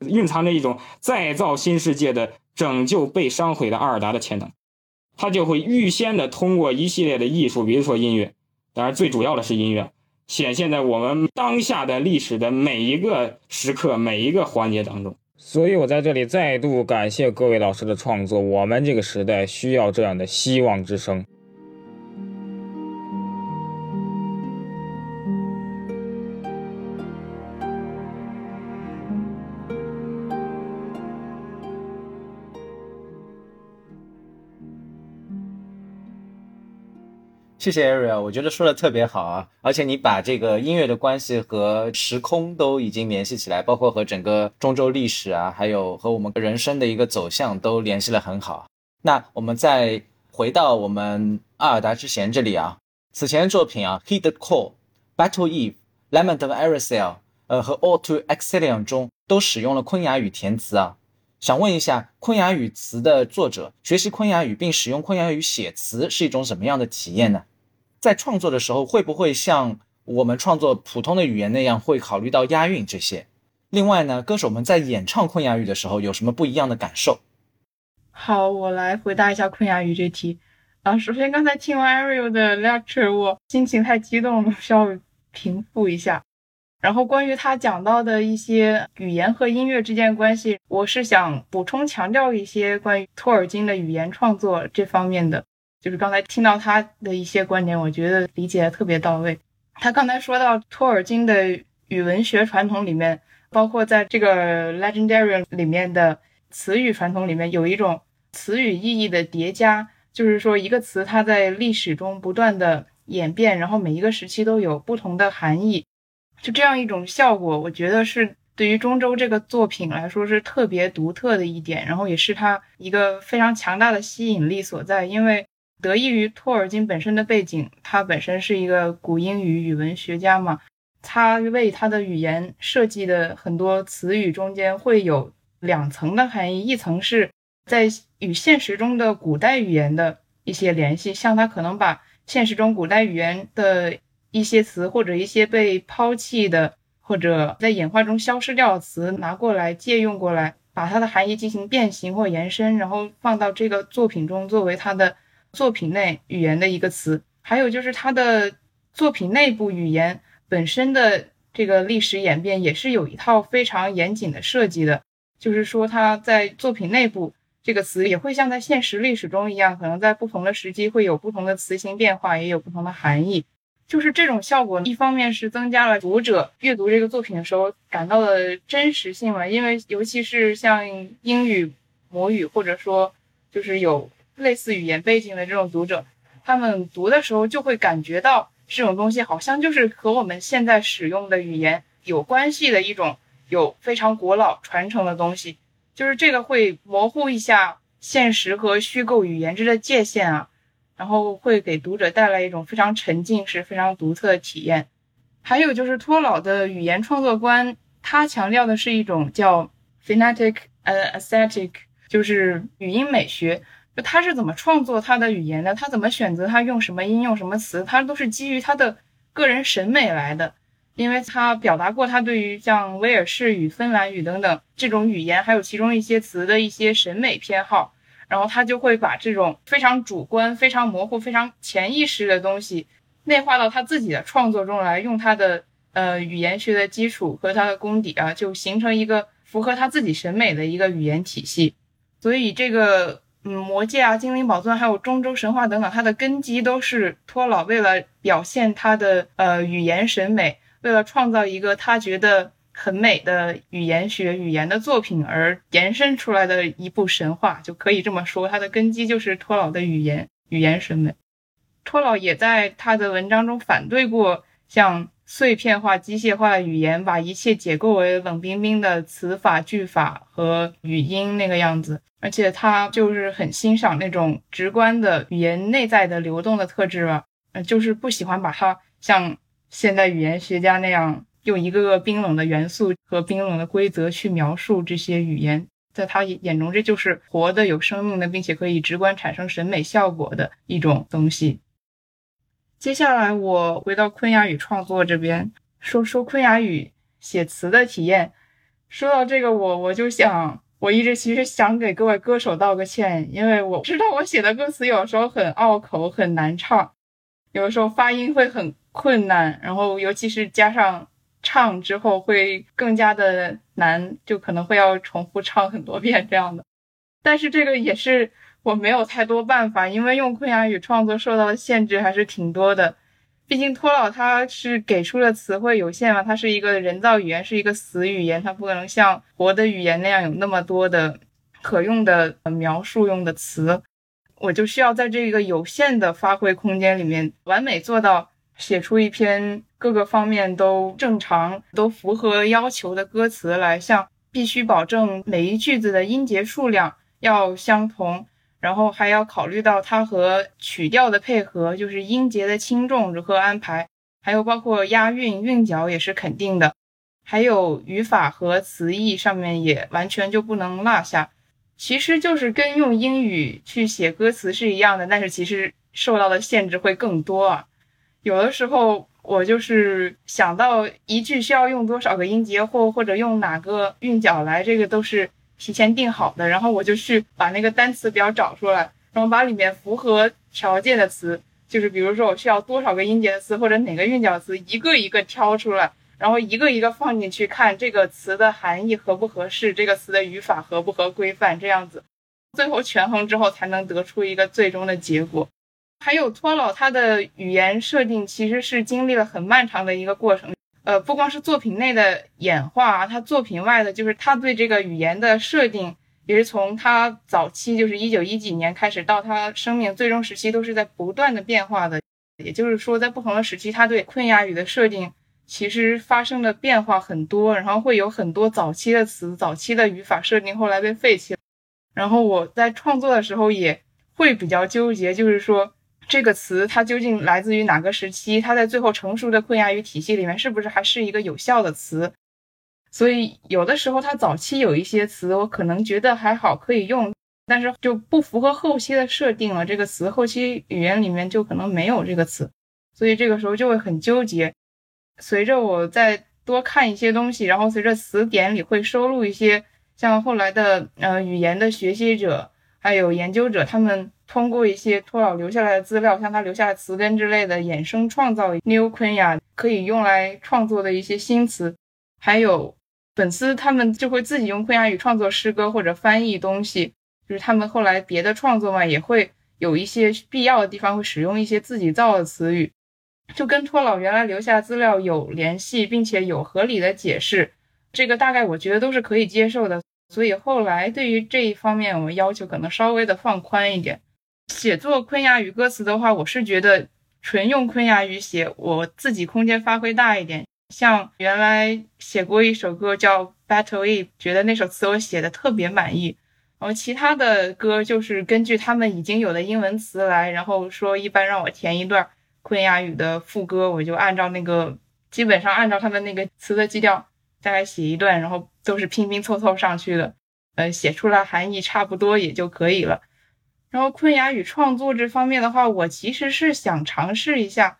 蕴藏着一种再造新世界的拯救被伤毁的阿尔达的潜能。他就会预先的通过一系列的艺术，比如说音乐，当然最主要的是音乐，显现在我们当下的历史的每一个时刻、每一个环节当中。所以我在这里再度感谢各位老师的创作，我们这个时代需要这样的希望之声。谢谢 Ariel，我觉得说的特别好啊，而且你把这个音乐的关系和时空都已经联系起来，包括和整个中州历史啊，还有和我们人生的一个走向都联系的很好。那我们再回到我们阿尔达之弦这里啊，此前的作品啊，《Heed the Call》、《Battle Eve》、《Lament of Arisel》呃和《All to Exilium》中都使用了昆雅语填词啊。想问一下，昆雅语词的作者学习昆雅语并使用昆雅语写词是一种什么样的体验呢？在创作的时候，会不会像我们创作普通的语言那样，会考虑到押韵这些？另外呢，歌手们在演唱昆雅语的时候，有什么不一样的感受？好，我来回答一下昆雅语这题。啊，首先刚才听完 Ariel 的 lecture，我心情太激动了，需要平复一下。然后关于他讲到的一些语言和音乐之间关系，我是想补充强调一些关于托尔金的语言创作这方面的。就是刚才听到他的一些观点，我觉得理解的特别到位。他刚才说到托尔金的语文学传统里面，包括在这个 Legendary 里面的词语传统里面，有一种词语意义的叠加，就是说一个词它在历史中不断的演变，然后每一个时期都有不同的含义，就这样一种效果，我觉得是对于中州这个作品来说是特别独特的一点，然后也是它一个非常强大的吸引力所在，因为得益于托尔金本身的背景，他本身是一个古英语语文学家嘛。他为他的语言设计的很多词语中间会有两层的含义，一层是在与现实中的古代语言的一些联系，像他可能把现实中古代语言的一些词或者一些被抛弃的或者在演化中消失掉的词拿过来借用过来，把它的含义进行变形或延伸，然后放到这个作品中作为他的作品内语言的一个词。还有就是他的作品内部语言。本身的这个历史演变也是有一套非常严谨的设计的，就是说它在作品内部这个词也会像在现实历史中一样，可能在不同的时机会有不同的词形变化，也有不同的含义。就是这种效果，一方面是增加了读者阅读这个作品的时候感到的真实性嘛，因为尤其是像英语母语或者说就是有类似语言背景的这种读者，他们读的时候就会感觉到。这种东西好像就是和我们现在使用的语言有关系的一种有非常古老传承的东西，就是这个会模糊一下现实和虚构语言之的界限啊，然后会给读者带来一种非常沉浸式、非常独特的体验。还有就是托老的语言创作观，他强调的是一种叫 phonetic 呃 aesthetic，就是语音美学。就他是怎么创作他的语言的？他怎么选择他用什么音用什么词？他都是基于他的个人审美来的，因为他表达过他对于像威尔士语、芬兰语等等这种语言，还有其中一些词的一些审美偏好，然后他就会把这种非常主观、非常模糊、非常潜意识的东西内化到他自己的创作中来，用他的呃语言学的基础和他的功底啊，就形成一个符合他自己审美的一个语言体系。所以这个。嗯，魔戒啊，精灵宝钻，还有中州神话等等，它的根基都是托老为了表现他的呃语言审美，为了创造一个他觉得很美的语言学语言的作品而延伸出来的一部神话，就可以这么说，它的根基就是托老的语言语言审美。托老也在他的文章中反对过像碎片化、机械化的语言，把一切解构为冷冰冰的词法、句法和语音那个样子。而且他就是很欣赏那种直观的语言内在的流动的特质吧，呃，就是不喜欢把它像现代语言学家那样用一个个冰冷的元素和冰冷的规则去描述这些语言，在他眼中这就是活的、有生命的，并且可以直观产生审美效果的一种东西。接下来我回到昆雅语创作这边，说说昆雅语写词的体验。说到这个，我我就想。我一直其实想给各位歌手道个歉，因为我知道我写的歌词有时候很拗口，很难唱，有的时候发音会很困难，然后尤其是加上唱之后会更加的难，就可能会要重复唱很多遍这样的。但是这个也是我没有太多办法，因为用昆雅语创作受到的限制还是挺多的。毕竟托老他是给出的词汇有限嘛，它是一个人造语言，是一个死语言，它不可能像活的语言那样有那么多的可用的描述用的词。我就需要在这个有限的发挥空间里面，完美做到写出一篇各个方面都正常、都符合要求的歌词来，像必须保证每一句子的音节数量要相同。然后还要考虑到它和曲调的配合，就是音节的轻重如何安排，还有包括押韵、韵脚也是肯定的，还有语法和词义上面也完全就不能落下。其实就是跟用英语去写歌词是一样的，但是其实受到的限制会更多啊。有的时候我就是想到一句需要用多少个音节，或或者用哪个韵脚来，这个都是。提前定好的，然后我就去把那个单词表找出来，然后把里面符合条件的词，就是比如说我需要多少个音节的词或者哪个韵脚词，一个一个挑出来，然后一个一个放进去看这个词的含义合不合适，这个词的语法合不合规范，这样子，最后权衡之后才能得出一个最终的结果。还有托老他的语言设定其实是经历了很漫长的一个过程，呃，不光是作品内的演化，他作品外的，就是他对这个语言的设定，也是从他早期，就是一九一几年开始，到他生命最终时期，都是在不断的变化的。也就是说，在不同的时期，他对昆雅语的设定其实发生的变化很多，然后会有很多早期的词、早期的语法设定后来被废弃。然后我在创作的时候也会比较纠结，就是说。这个词它究竟来自于哪个时期？它在最后成熟的昆雅语体系里面是不是还是一个有效的词？所以有的时候它早期有一些词，我可能觉得还好可以用，但是就不符合后期的设定了。这个词后期语言里面就可能没有这个词，所以这个时候就会很纠结。随着我再多看一些东西，然后随着词典里会收录一些像后来的呃语言的学习者还有研究者他们。通过一些托老留下来的资料，像他留下的词根之类的，衍生创造 New 昆雅可以用来创作的一些新词，还有粉丝他们就会自己用昆雅语创作诗歌或者翻译东西，就是他们后来别的创作嘛，也会有一些必要的地方会使用一些自己造的词语，就跟托老原来留下的资料有联系，并且有合理的解释，这个大概我觉得都是可以接受的，所以后来对于这一方面，我们要求可能稍微的放宽一点。写作昆雅语歌词的话，我是觉得纯用昆雅语写，我自己空间发挥大一点。像原来写过一首歌叫《Battle Eve》，觉得那首词我写的特别满意。然后其他的歌就是根据他们已经有的英文词来，然后说一般让我填一段昆雅语的副歌，我就按照那个基本上按照他们那个词的基调大概写一段，然后都是拼拼凑凑上去的，呃，写出来含义差不多也就可以了。然后昆雅语创作这方面的话，我其实是想尝试一下，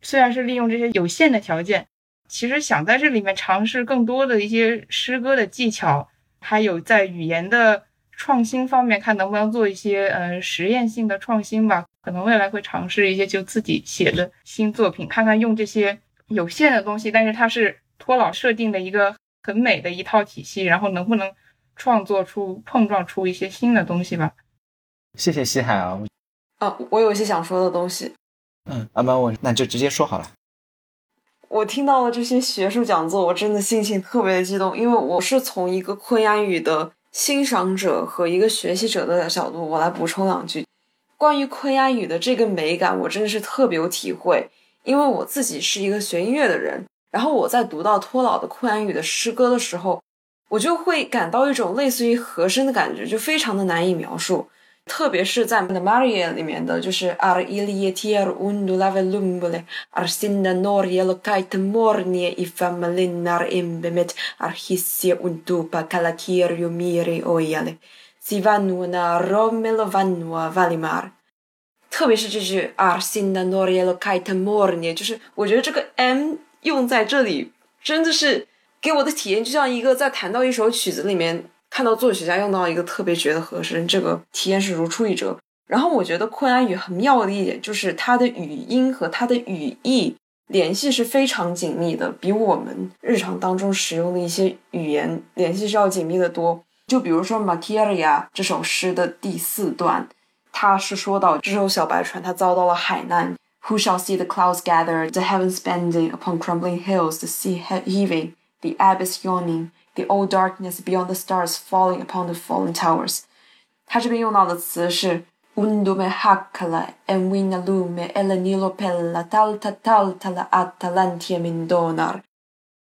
虽然是利用这些有限的条件，其实想在这里面尝试更多的一些诗歌的技巧，还有在语言的创新方面，看能不能做一些嗯实验性的创新吧。可能未来会尝试一些就自己写的新作品，看看用这些有限的东西，但是它是托老设定的一个很美的一套体系，然后能不能创作出碰撞出一些新的东西吧。谢谢西海啊！啊，我有一些想说的东西。嗯，阿曼，我那就直接说好了。我听到了这些学术讲座，我真的心情特别的激动，因为我是从一个昆雅语的欣赏者和一个学习者的角度，我来补充两句关于昆雅语的这个美感，我真的是特别有体会，因为我自己是一个学音乐的人，然后我在读到托老的昆雅语的诗歌的时候，我就会感到一种类似于和声的感觉，就非常的难以描述。特别是在《The Maria》里面的就是 Ar ilietier undu lavelumbule ar sina norielo kaite mornie i famalinar imbemit, ar hissia untupa calakirio miri oiale, si vanua romelo vanua valimar。特别是这句 “ar sina norielo kaite mornie，就是我觉得这个 m 用在这里真的是给我的体验，就像一个在弹到一首曲子里面。看到作曲家用到一个特别绝的和声，这个体验是如出一辙。然后我觉得昆安语很妙的一点就是它的语音和它的语义联系是非常紧密的，比我们日常当中使用的一些语言联系是要紧密的多。就比如说《Makiria》这首诗的第四段，它是说到这艘小白船它遭到了海难。Who shall see the clouds gather, the heavens bending upon crumbling hills, the sea heaving, the abyss yawning? The old darkness beyond the stars falling upon the fallen towers。它这边用到的词是 undume hakala en vina lume ella nilo pella talta talta la atalantia mindonar。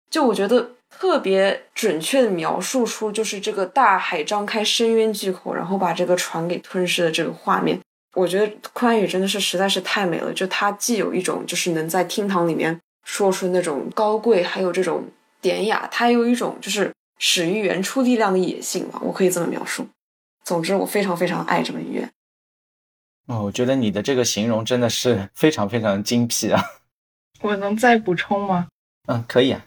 就我觉得特别准确的描述出就是这个大海张开深渊巨口，然后把这个船给吞噬的这个画面。 我觉得宽语真的是实在是太美了，就它既有一种就是能在厅堂里面说出那种高贵，还有这种典雅，它有一种就是。始于原初力量的野性吧，我可以这么描述。总之，我非常非常爱这门音乐。哦，我觉得你的这个形容真的是 非常非常精辟啊！我能再补充吗？嗯，可以啊。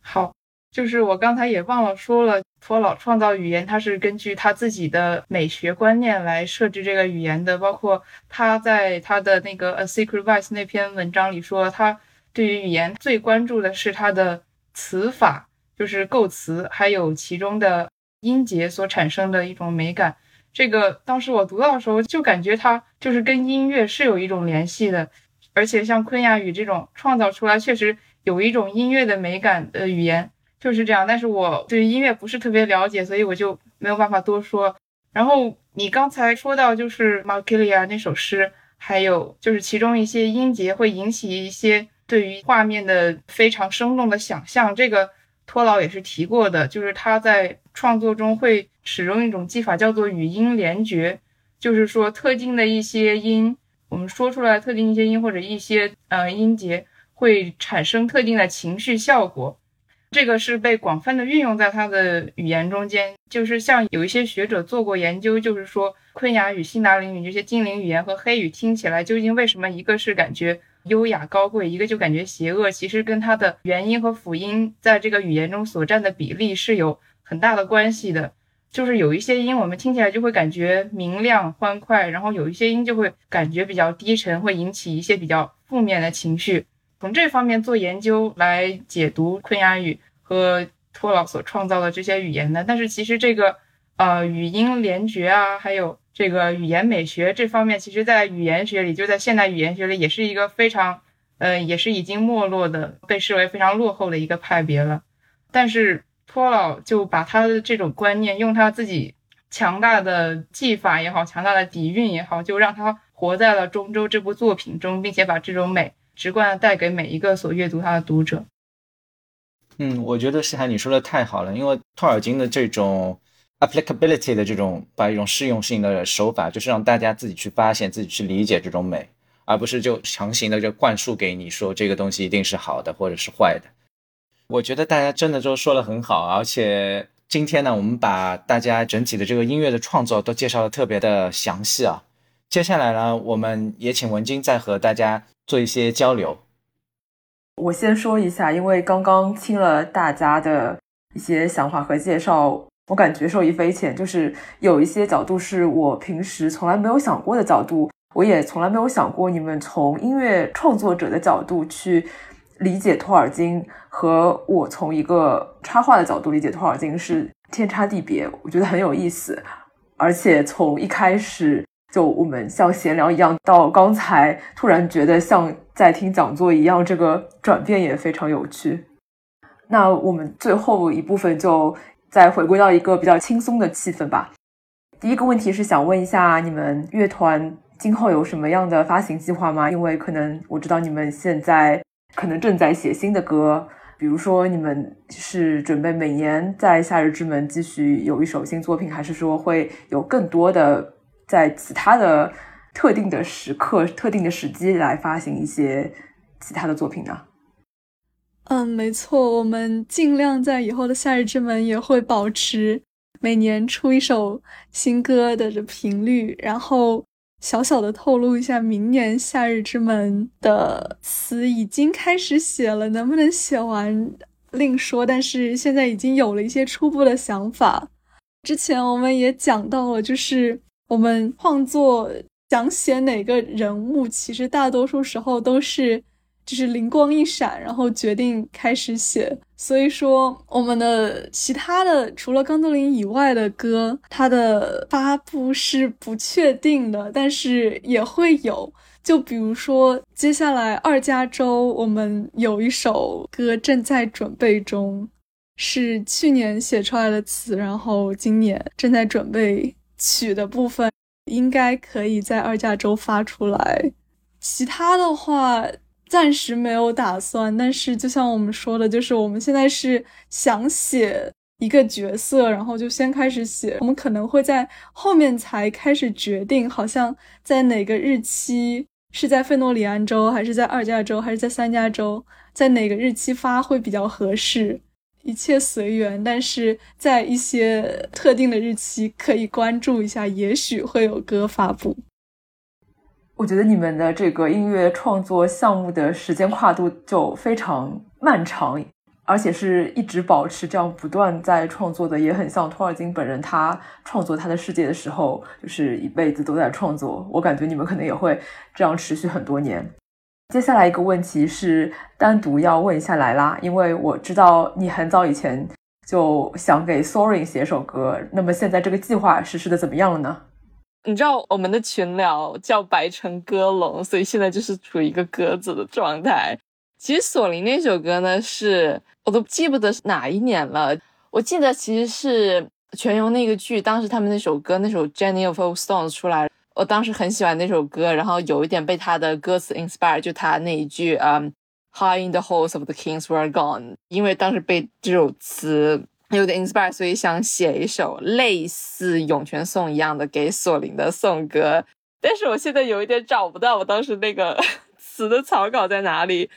好，就是我刚才也忘了说了，托老创造语言，他是根据他自己的美学观念来设置这个语言的。包括他在他的那个《A Secret Vice》那篇文章里说，他对于语言最关注的是它的词法。就是构词，还有其中的音节所产生的一种美感。这个当时我读到的时候，就感觉它就是跟音乐是有一种联系的。而且像昆雅语这种创造出来，确实有一种音乐的美感的语言，就是这样。但是我对音乐不是特别了解，所以我就没有办法多说。然后你刚才说到就是《马基利亚》那首诗，还有就是其中一些音节会引起一些对于画面的非常生动的想象，这个托老也是提过的，就是他在创作中会使用一种技法叫做语音联觉，就是说特定的一些音，我们说出来特定一些音或者一些呃音节会产生特定的情绪效果。这个是被广泛的运用在他的语言中间，就是像有一些学者做过研究，就是说昆雅语、辛达林语这些精灵语言和黑语听起来究竟为什么一个是感觉优雅高贵，一个就感觉邪恶，其实跟它的元音和辅音在这个语言中所占的比例是有很大的关系的。就是有一些音我们听起来就会感觉明亮欢快，然后有一些音就会感觉比较低沉，会引起一些比较负面的情绪。从这方面做研究来解读昆雅语和托老所创造的这些语言的，但是其实这个呃语音联觉啊，还有这个语言美学这方面，其实在语言学里，就在现代语言学里，也是一个非常呃也是已经没落的，被视为非常落后的一个派别了。但是托老就把他的这种观念，用他自己强大的技法也好，强大的底蕴也好，就让他活在了《中州》这部作品中，并且把这种美。直观的带给每一个所阅读它的读者。嗯，我觉得西海你说的太好了，因为托尔金的这种 applicability 的这种把一种适用性的手法，就是让大家自己去发现、自己去理解这种美，而不是就强行的就灌输给你说这个东西一定是好的或者是坏的。我觉得大家真的都说的很好，而且今天呢，我们把大家整体的这个音乐的创作都介绍的特别的详细啊。接下来呢，我们也请文晶再和大家。做一些交流。我先说一下，因为刚刚听了大家的一些想法和介绍，我感觉受益匪浅。就是有一些角度是我平时从来没有想过的角度，我也从来没有想过你们从音乐创作者的角度去理解托尔金，和我从一个插画的角度理解托尔金是天差地别。我觉得很有意思，而且从一开始。就我们像闲聊一样，到刚才突然觉得像在听讲座一样，这个转变也非常有趣。那我们最后一部分就再回归到一个比较轻松的气氛吧。第一个问题是想问一下，你们乐团今后有什么样的发行计划吗？因为可能我知道你们现在可能正在写新的歌，比如说你们是准备每年在夏日之门继续有一首新作品，还是说会有更多的？在其他的特定的时刻、特定的时机来发行一些其他的作品呢？嗯，没错，我们尽量在以后的夏日之门也会保持每年出一首新歌的这频率。然后小小的透露一下，明年夏日之门的词已经开始写了，能不能写完另说。但是现在已经有了一些初步的想法。之前我们也讲到了，就是。我们创作想写哪个人物，其实大多数时候都是就是灵光一闪，然后决定开始写。所以说，我们的其他的除了钢多林以外的歌，它的发布是不确定的，但是也会有。就比如说，接下来二加周，我们有一首歌正在准备中，是去年写出来的词，然后今年正在准备。曲的部分应该可以在二价周发出来，其他的话暂时没有打算。但是就像我们说的，就是我们现在是想写一个角色，然后就先开始写。我们可能会在后面才开始决定，好像在哪个日期，是在费诺里安州，还是在二价州，还是在三价州，在哪个日期发会比较合适。一切随缘，但是在一些特定的日期可以关注一下，也许会有歌发布。我觉得你们的这个音乐创作项目的时间跨度就非常漫长，而且是一直保持这样不断在创作的，也很像托尔金本人，他创作他的世界的时候，就是一辈子都在创作。我感觉你们可能也会这样持续很多年。接下来一个问题是单独要问一下莱拉，因为我知道你很早以前就想给 Soaring 写首歌，那么现在这个计划实施的怎么样了呢？你知道我们的群聊叫白城歌龙，所以现在就是处于一个鸽子的状态。其实索林那首歌呢，是我都记不得是哪一年了。我记得其实是全游那个剧，当时他们那首歌，那首《Jenny of Old Stones》出来，我当时很喜欢那首歌，然后有一点被他的歌词 inspire，就他那一句，嗯，High in the halls of the kings were gone，因为当时被这首词有点 inspire，所以想写一首类似《涌泉颂》一样的给索林的颂歌。但是我现在有一点找不到我当时那个 词的草稿在哪里。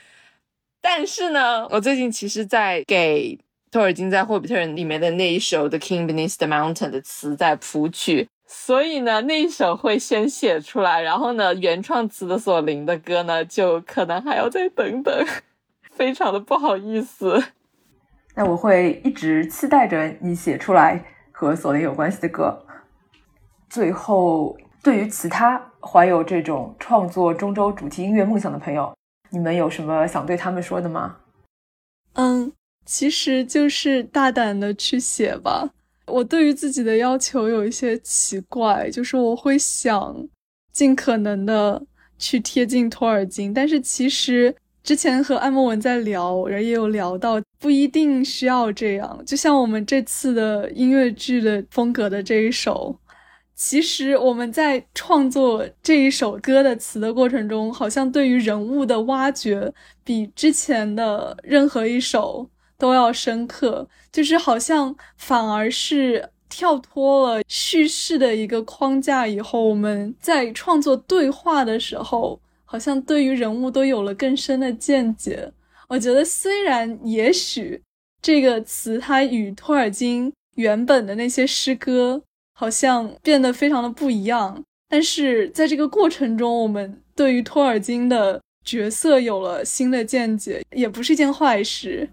但是呢，我最近其实在给托尔金在《霍比特人》里面的那一首《The King Beneath the Mountain》的词在谱曲，所以呢，那一首会先写出来，然后呢，原创词的索林的歌呢，就可能还要再等等，非常的不好意思。那我会一直期待着你写出来和索林有关系的歌。最后，对于其他怀有这种创作中州主题音乐梦想的朋友，你们有什么想对他们说的吗？嗯，其实就是大胆的去写吧。我对于自己的要求有一些奇怪，就是我会想尽可能的去贴近托尔金，但是其实之前和艾莫文在聊，人也有聊到，不一定需要这样。就像我们这次的音乐剧的风格的这一首。其实我们在创作这一首歌的词的过程中，好像对于人物的挖掘比之前的任何一首都要深刻，就是好像反而是跳脱了叙事的一个框架以后，我们在创作对话的时候，好像对于人物都有了更深的见解。我觉得虽然也许这个词它与托尔金原本的那些诗歌。好像变得非常的不一样，但是在这个过程中，我们对于托尔金的角色有了新的见解，也不是一件坏事。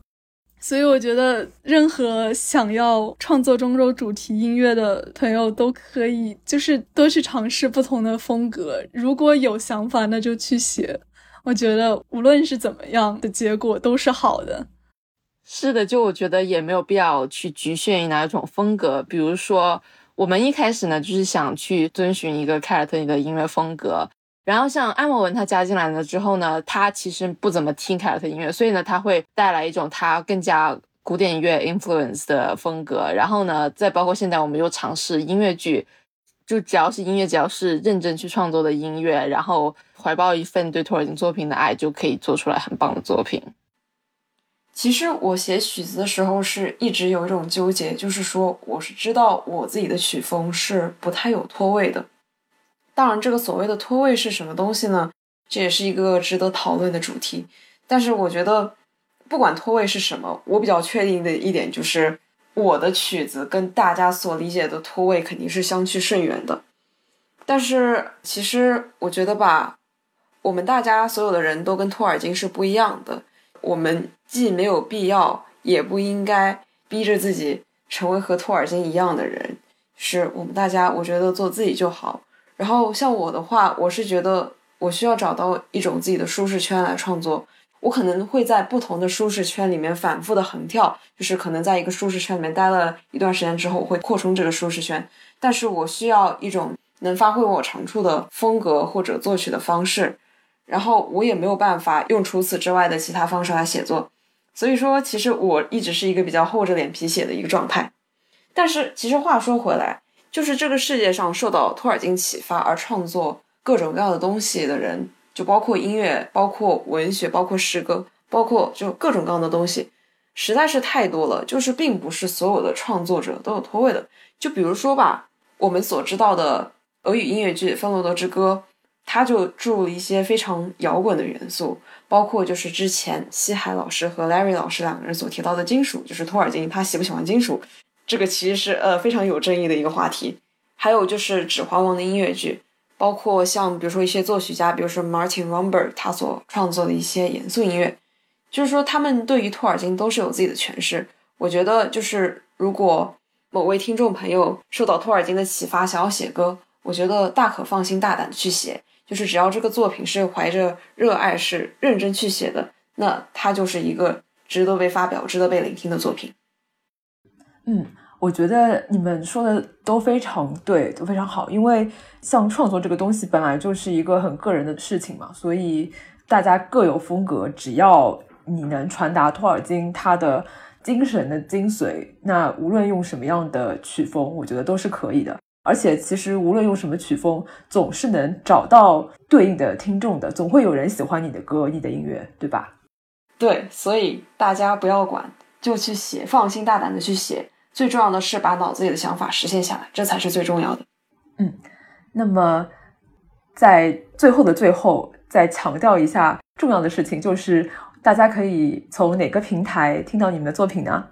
所以我觉得，任何想要创作中州主题音乐的朋友都可以，就是多去尝试不同的风格。如果有想法，那就去写。我觉得无论是怎么样的结果都是好的。是的，就我觉得也没有必要去局限于哪一种风格，比如说。我们一开始呢，就是想去遵循一个凯尔特尼的音乐风格。然后像艾莫文他加进来了之后呢，他其实不怎么听凯尔特音乐，所以呢，他会带来一种他更加古典音乐 influence 的风格。然后呢，再包括现在我们又尝试音乐剧，就只要是音乐，只要是认真去创作的音乐，然后怀抱一份对托尔金作品的爱，就可以做出来很棒的作品。其实我写曲子的时候是一直有一种纠结，就是说我是知道我自己的曲风是不太有脱位的。当然，这个所谓的脱位是什么东西呢？这也是一个值得讨论的主题。但是我觉得，不管脱位是什么，我比较确定的一点就是，我的曲子跟大家所理解的脱位肯定是相去甚远的。但是其实我觉得吧，我们大家所有的人都跟托尔金是不一样的。我们既没有必要，也不应该逼着自己成为和托尔金一样的人。是我们大家，我觉得做自己就好。然后像我的话，我是觉得我需要找到一种自己的舒适圈来创作。我可能会在不同的舒适圈里面反复的横跳，就是可能在一个舒适圈里面待了一段时间之后，我会扩充这个舒适圈。但是我需要一种能发挥我长处的风格或者作曲的方式。然后我也没有办法用除此之外的其他方式来写作，所以说其实我一直是一个比较厚着脸皮写的一个状态。但是其实话说回来，就是这个世界上受到托尔金启发而创作各种各样的东西的人，就包括音乐、包括文学、包括诗歌、包括就各种各样的东西，实在是太多了。就是并不是所有的创作者都有脱位的。就比如说吧，我们所知道的俄语音乐剧《芬罗德之歌》。它就注入一些非常摇滚的元素，包括就是之前西海老师和 Larry 老师两个人所提到的金属，就是托尔金他喜不喜欢金属，这个其实是呃非常有争议的一个话题。还有就是《指环王》的音乐剧，包括像比如说一些作曲家，比如说 Martin Romberg 他所创作的一些严肃音乐，就是说他们对于托尔金都是有自己的诠释。我觉得就是如果某位听众朋友受到托尔金的启发，想要写歌，我觉得大可放心大胆的去写。就是只要这个作品是怀着热爱、是认真去写的，那它就是一个值得被发表、值得被聆听的作品。嗯，我觉得你们说的都非常对，都非常好。因为像创作这个东西本来就是一个很个人的事情嘛，所以大家各有风格，只要你能传达托尔金他的精神的精髓，那无论用什么样的曲风，我觉得都是可以的。而且其实无论用什么曲风，总是能找到对应的听众的，总会有人喜欢你的歌、你的音乐，对吧？对，所以大家不要管，就去写，放心大胆的去写。最重要的是把脑子里的想法实现下来，这才是最重要的。嗯，那么在最后的最后，再强调一下重要的事情，就是大家可以从哪个平台听到你们的作品呢？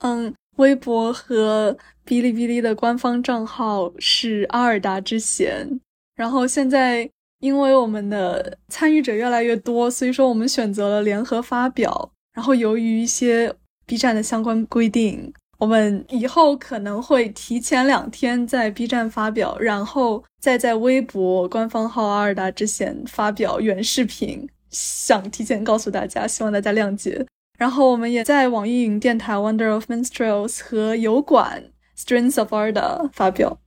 嗯，微博和哔哩哔哩的官方账号是阿尔达之弦。然后现在因为我们的参与者越来越多，所以说我们选择了联合发表。然后由于一些 B 站的相关规定，我们以后可能会提前两天在 B 站发表，然后再在微博官方号阿尔达之弦发表原视频。想提前告诉大家，希望大家谅解。然后我们也在网易云电台 Wonder of Minstrels 和油管 Strings of Arda 发表。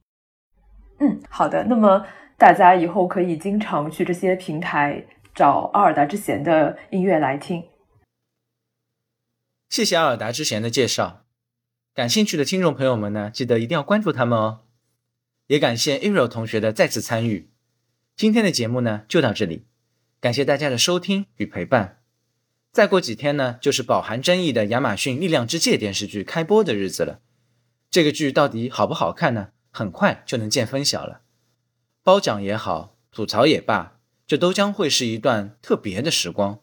嗯，好的。那么大家以后可以经常去这些平台找阿尔达之弦的音乐来听。谢谢阿尔达之弦的介绍。感兴趣的听众朋友们呢，记得一定要关注他们哦。也感谢 Ariel 同学的再次参与。今天的节目呢就到这里，感谢大家的收听与陪伴。再过几天呢，就是饱含争议的亚马逊《力量之戒》电视剧开播的日子了。这个剧到底好不好看呢？很快就能见分晓了。褒奖也好，吐槽也罢，这都将会是一段特别的时光。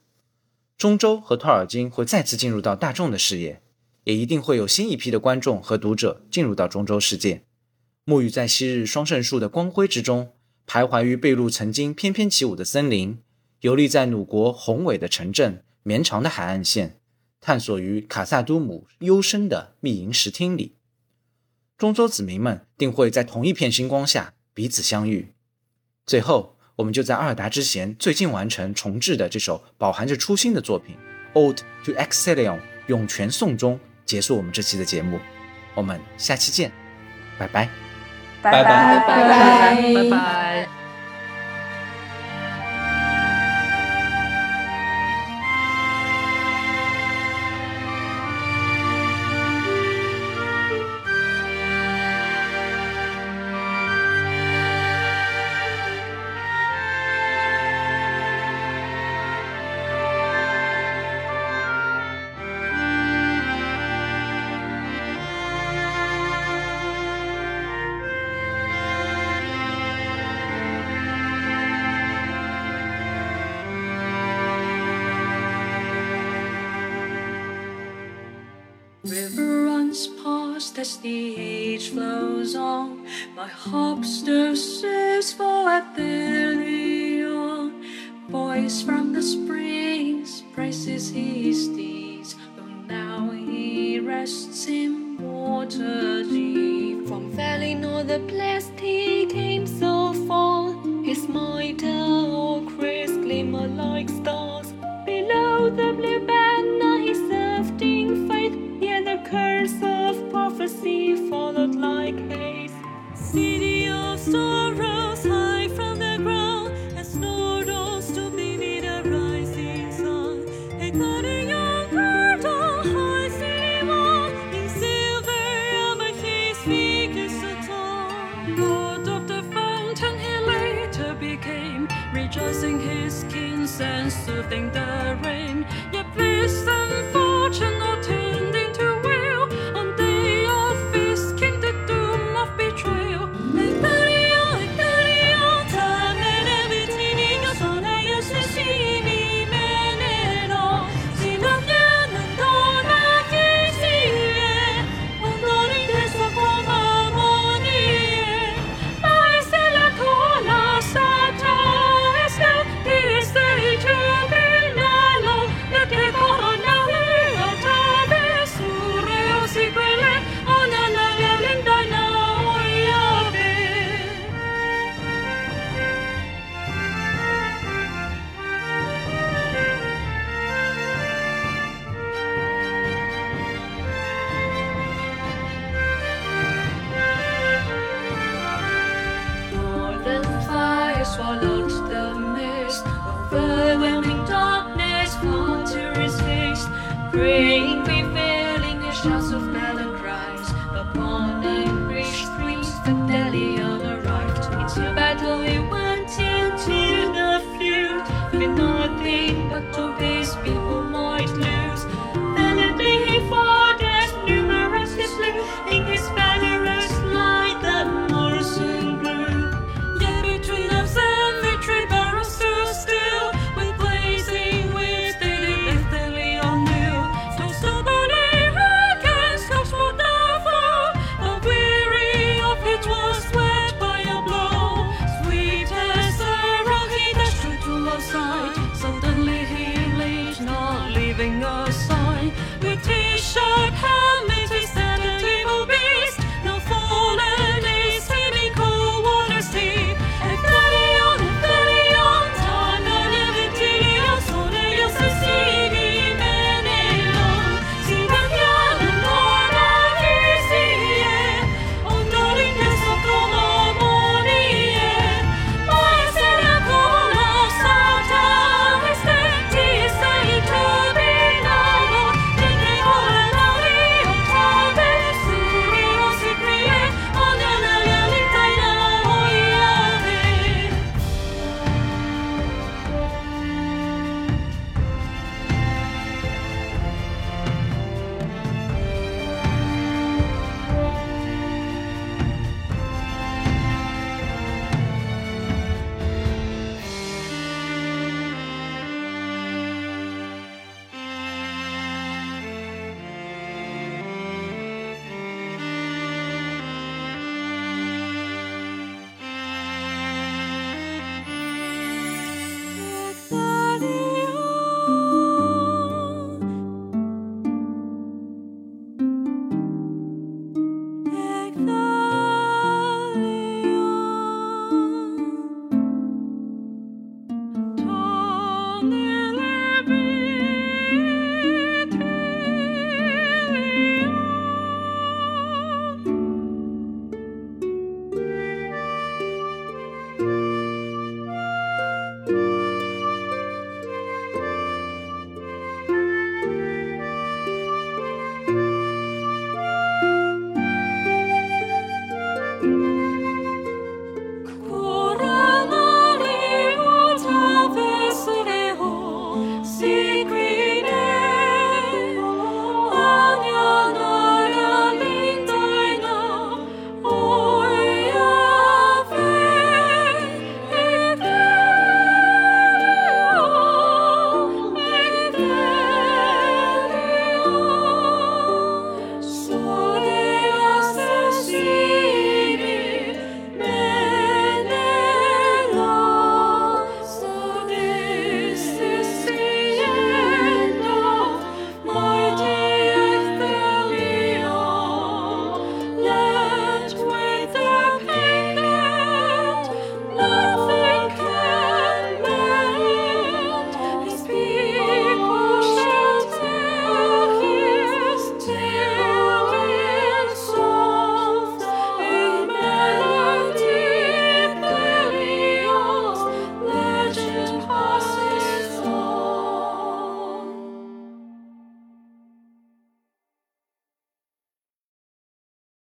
中州和托尔金会再次进入到大众的视野，也一定会有新一批的观众和读者进入到中州世界，沐浴在昔日双圣树的光辉之中，徘徊于贝路曾经翩翩起舞的森林，游历在鲁国宏伟的城镇。绵长的海岸线，探索于卡萨都姆幽深的密营石厅里，中州子民们定会在同一片星光下彼此相遇。最后，我们就在阿尔达之弦最近完成重制的这首饱含着初心的作品《Old to Excellion》涌泉颂中结束我们这期的节目。我们下期见，拜拜，拜拜。拜拜。拜拜。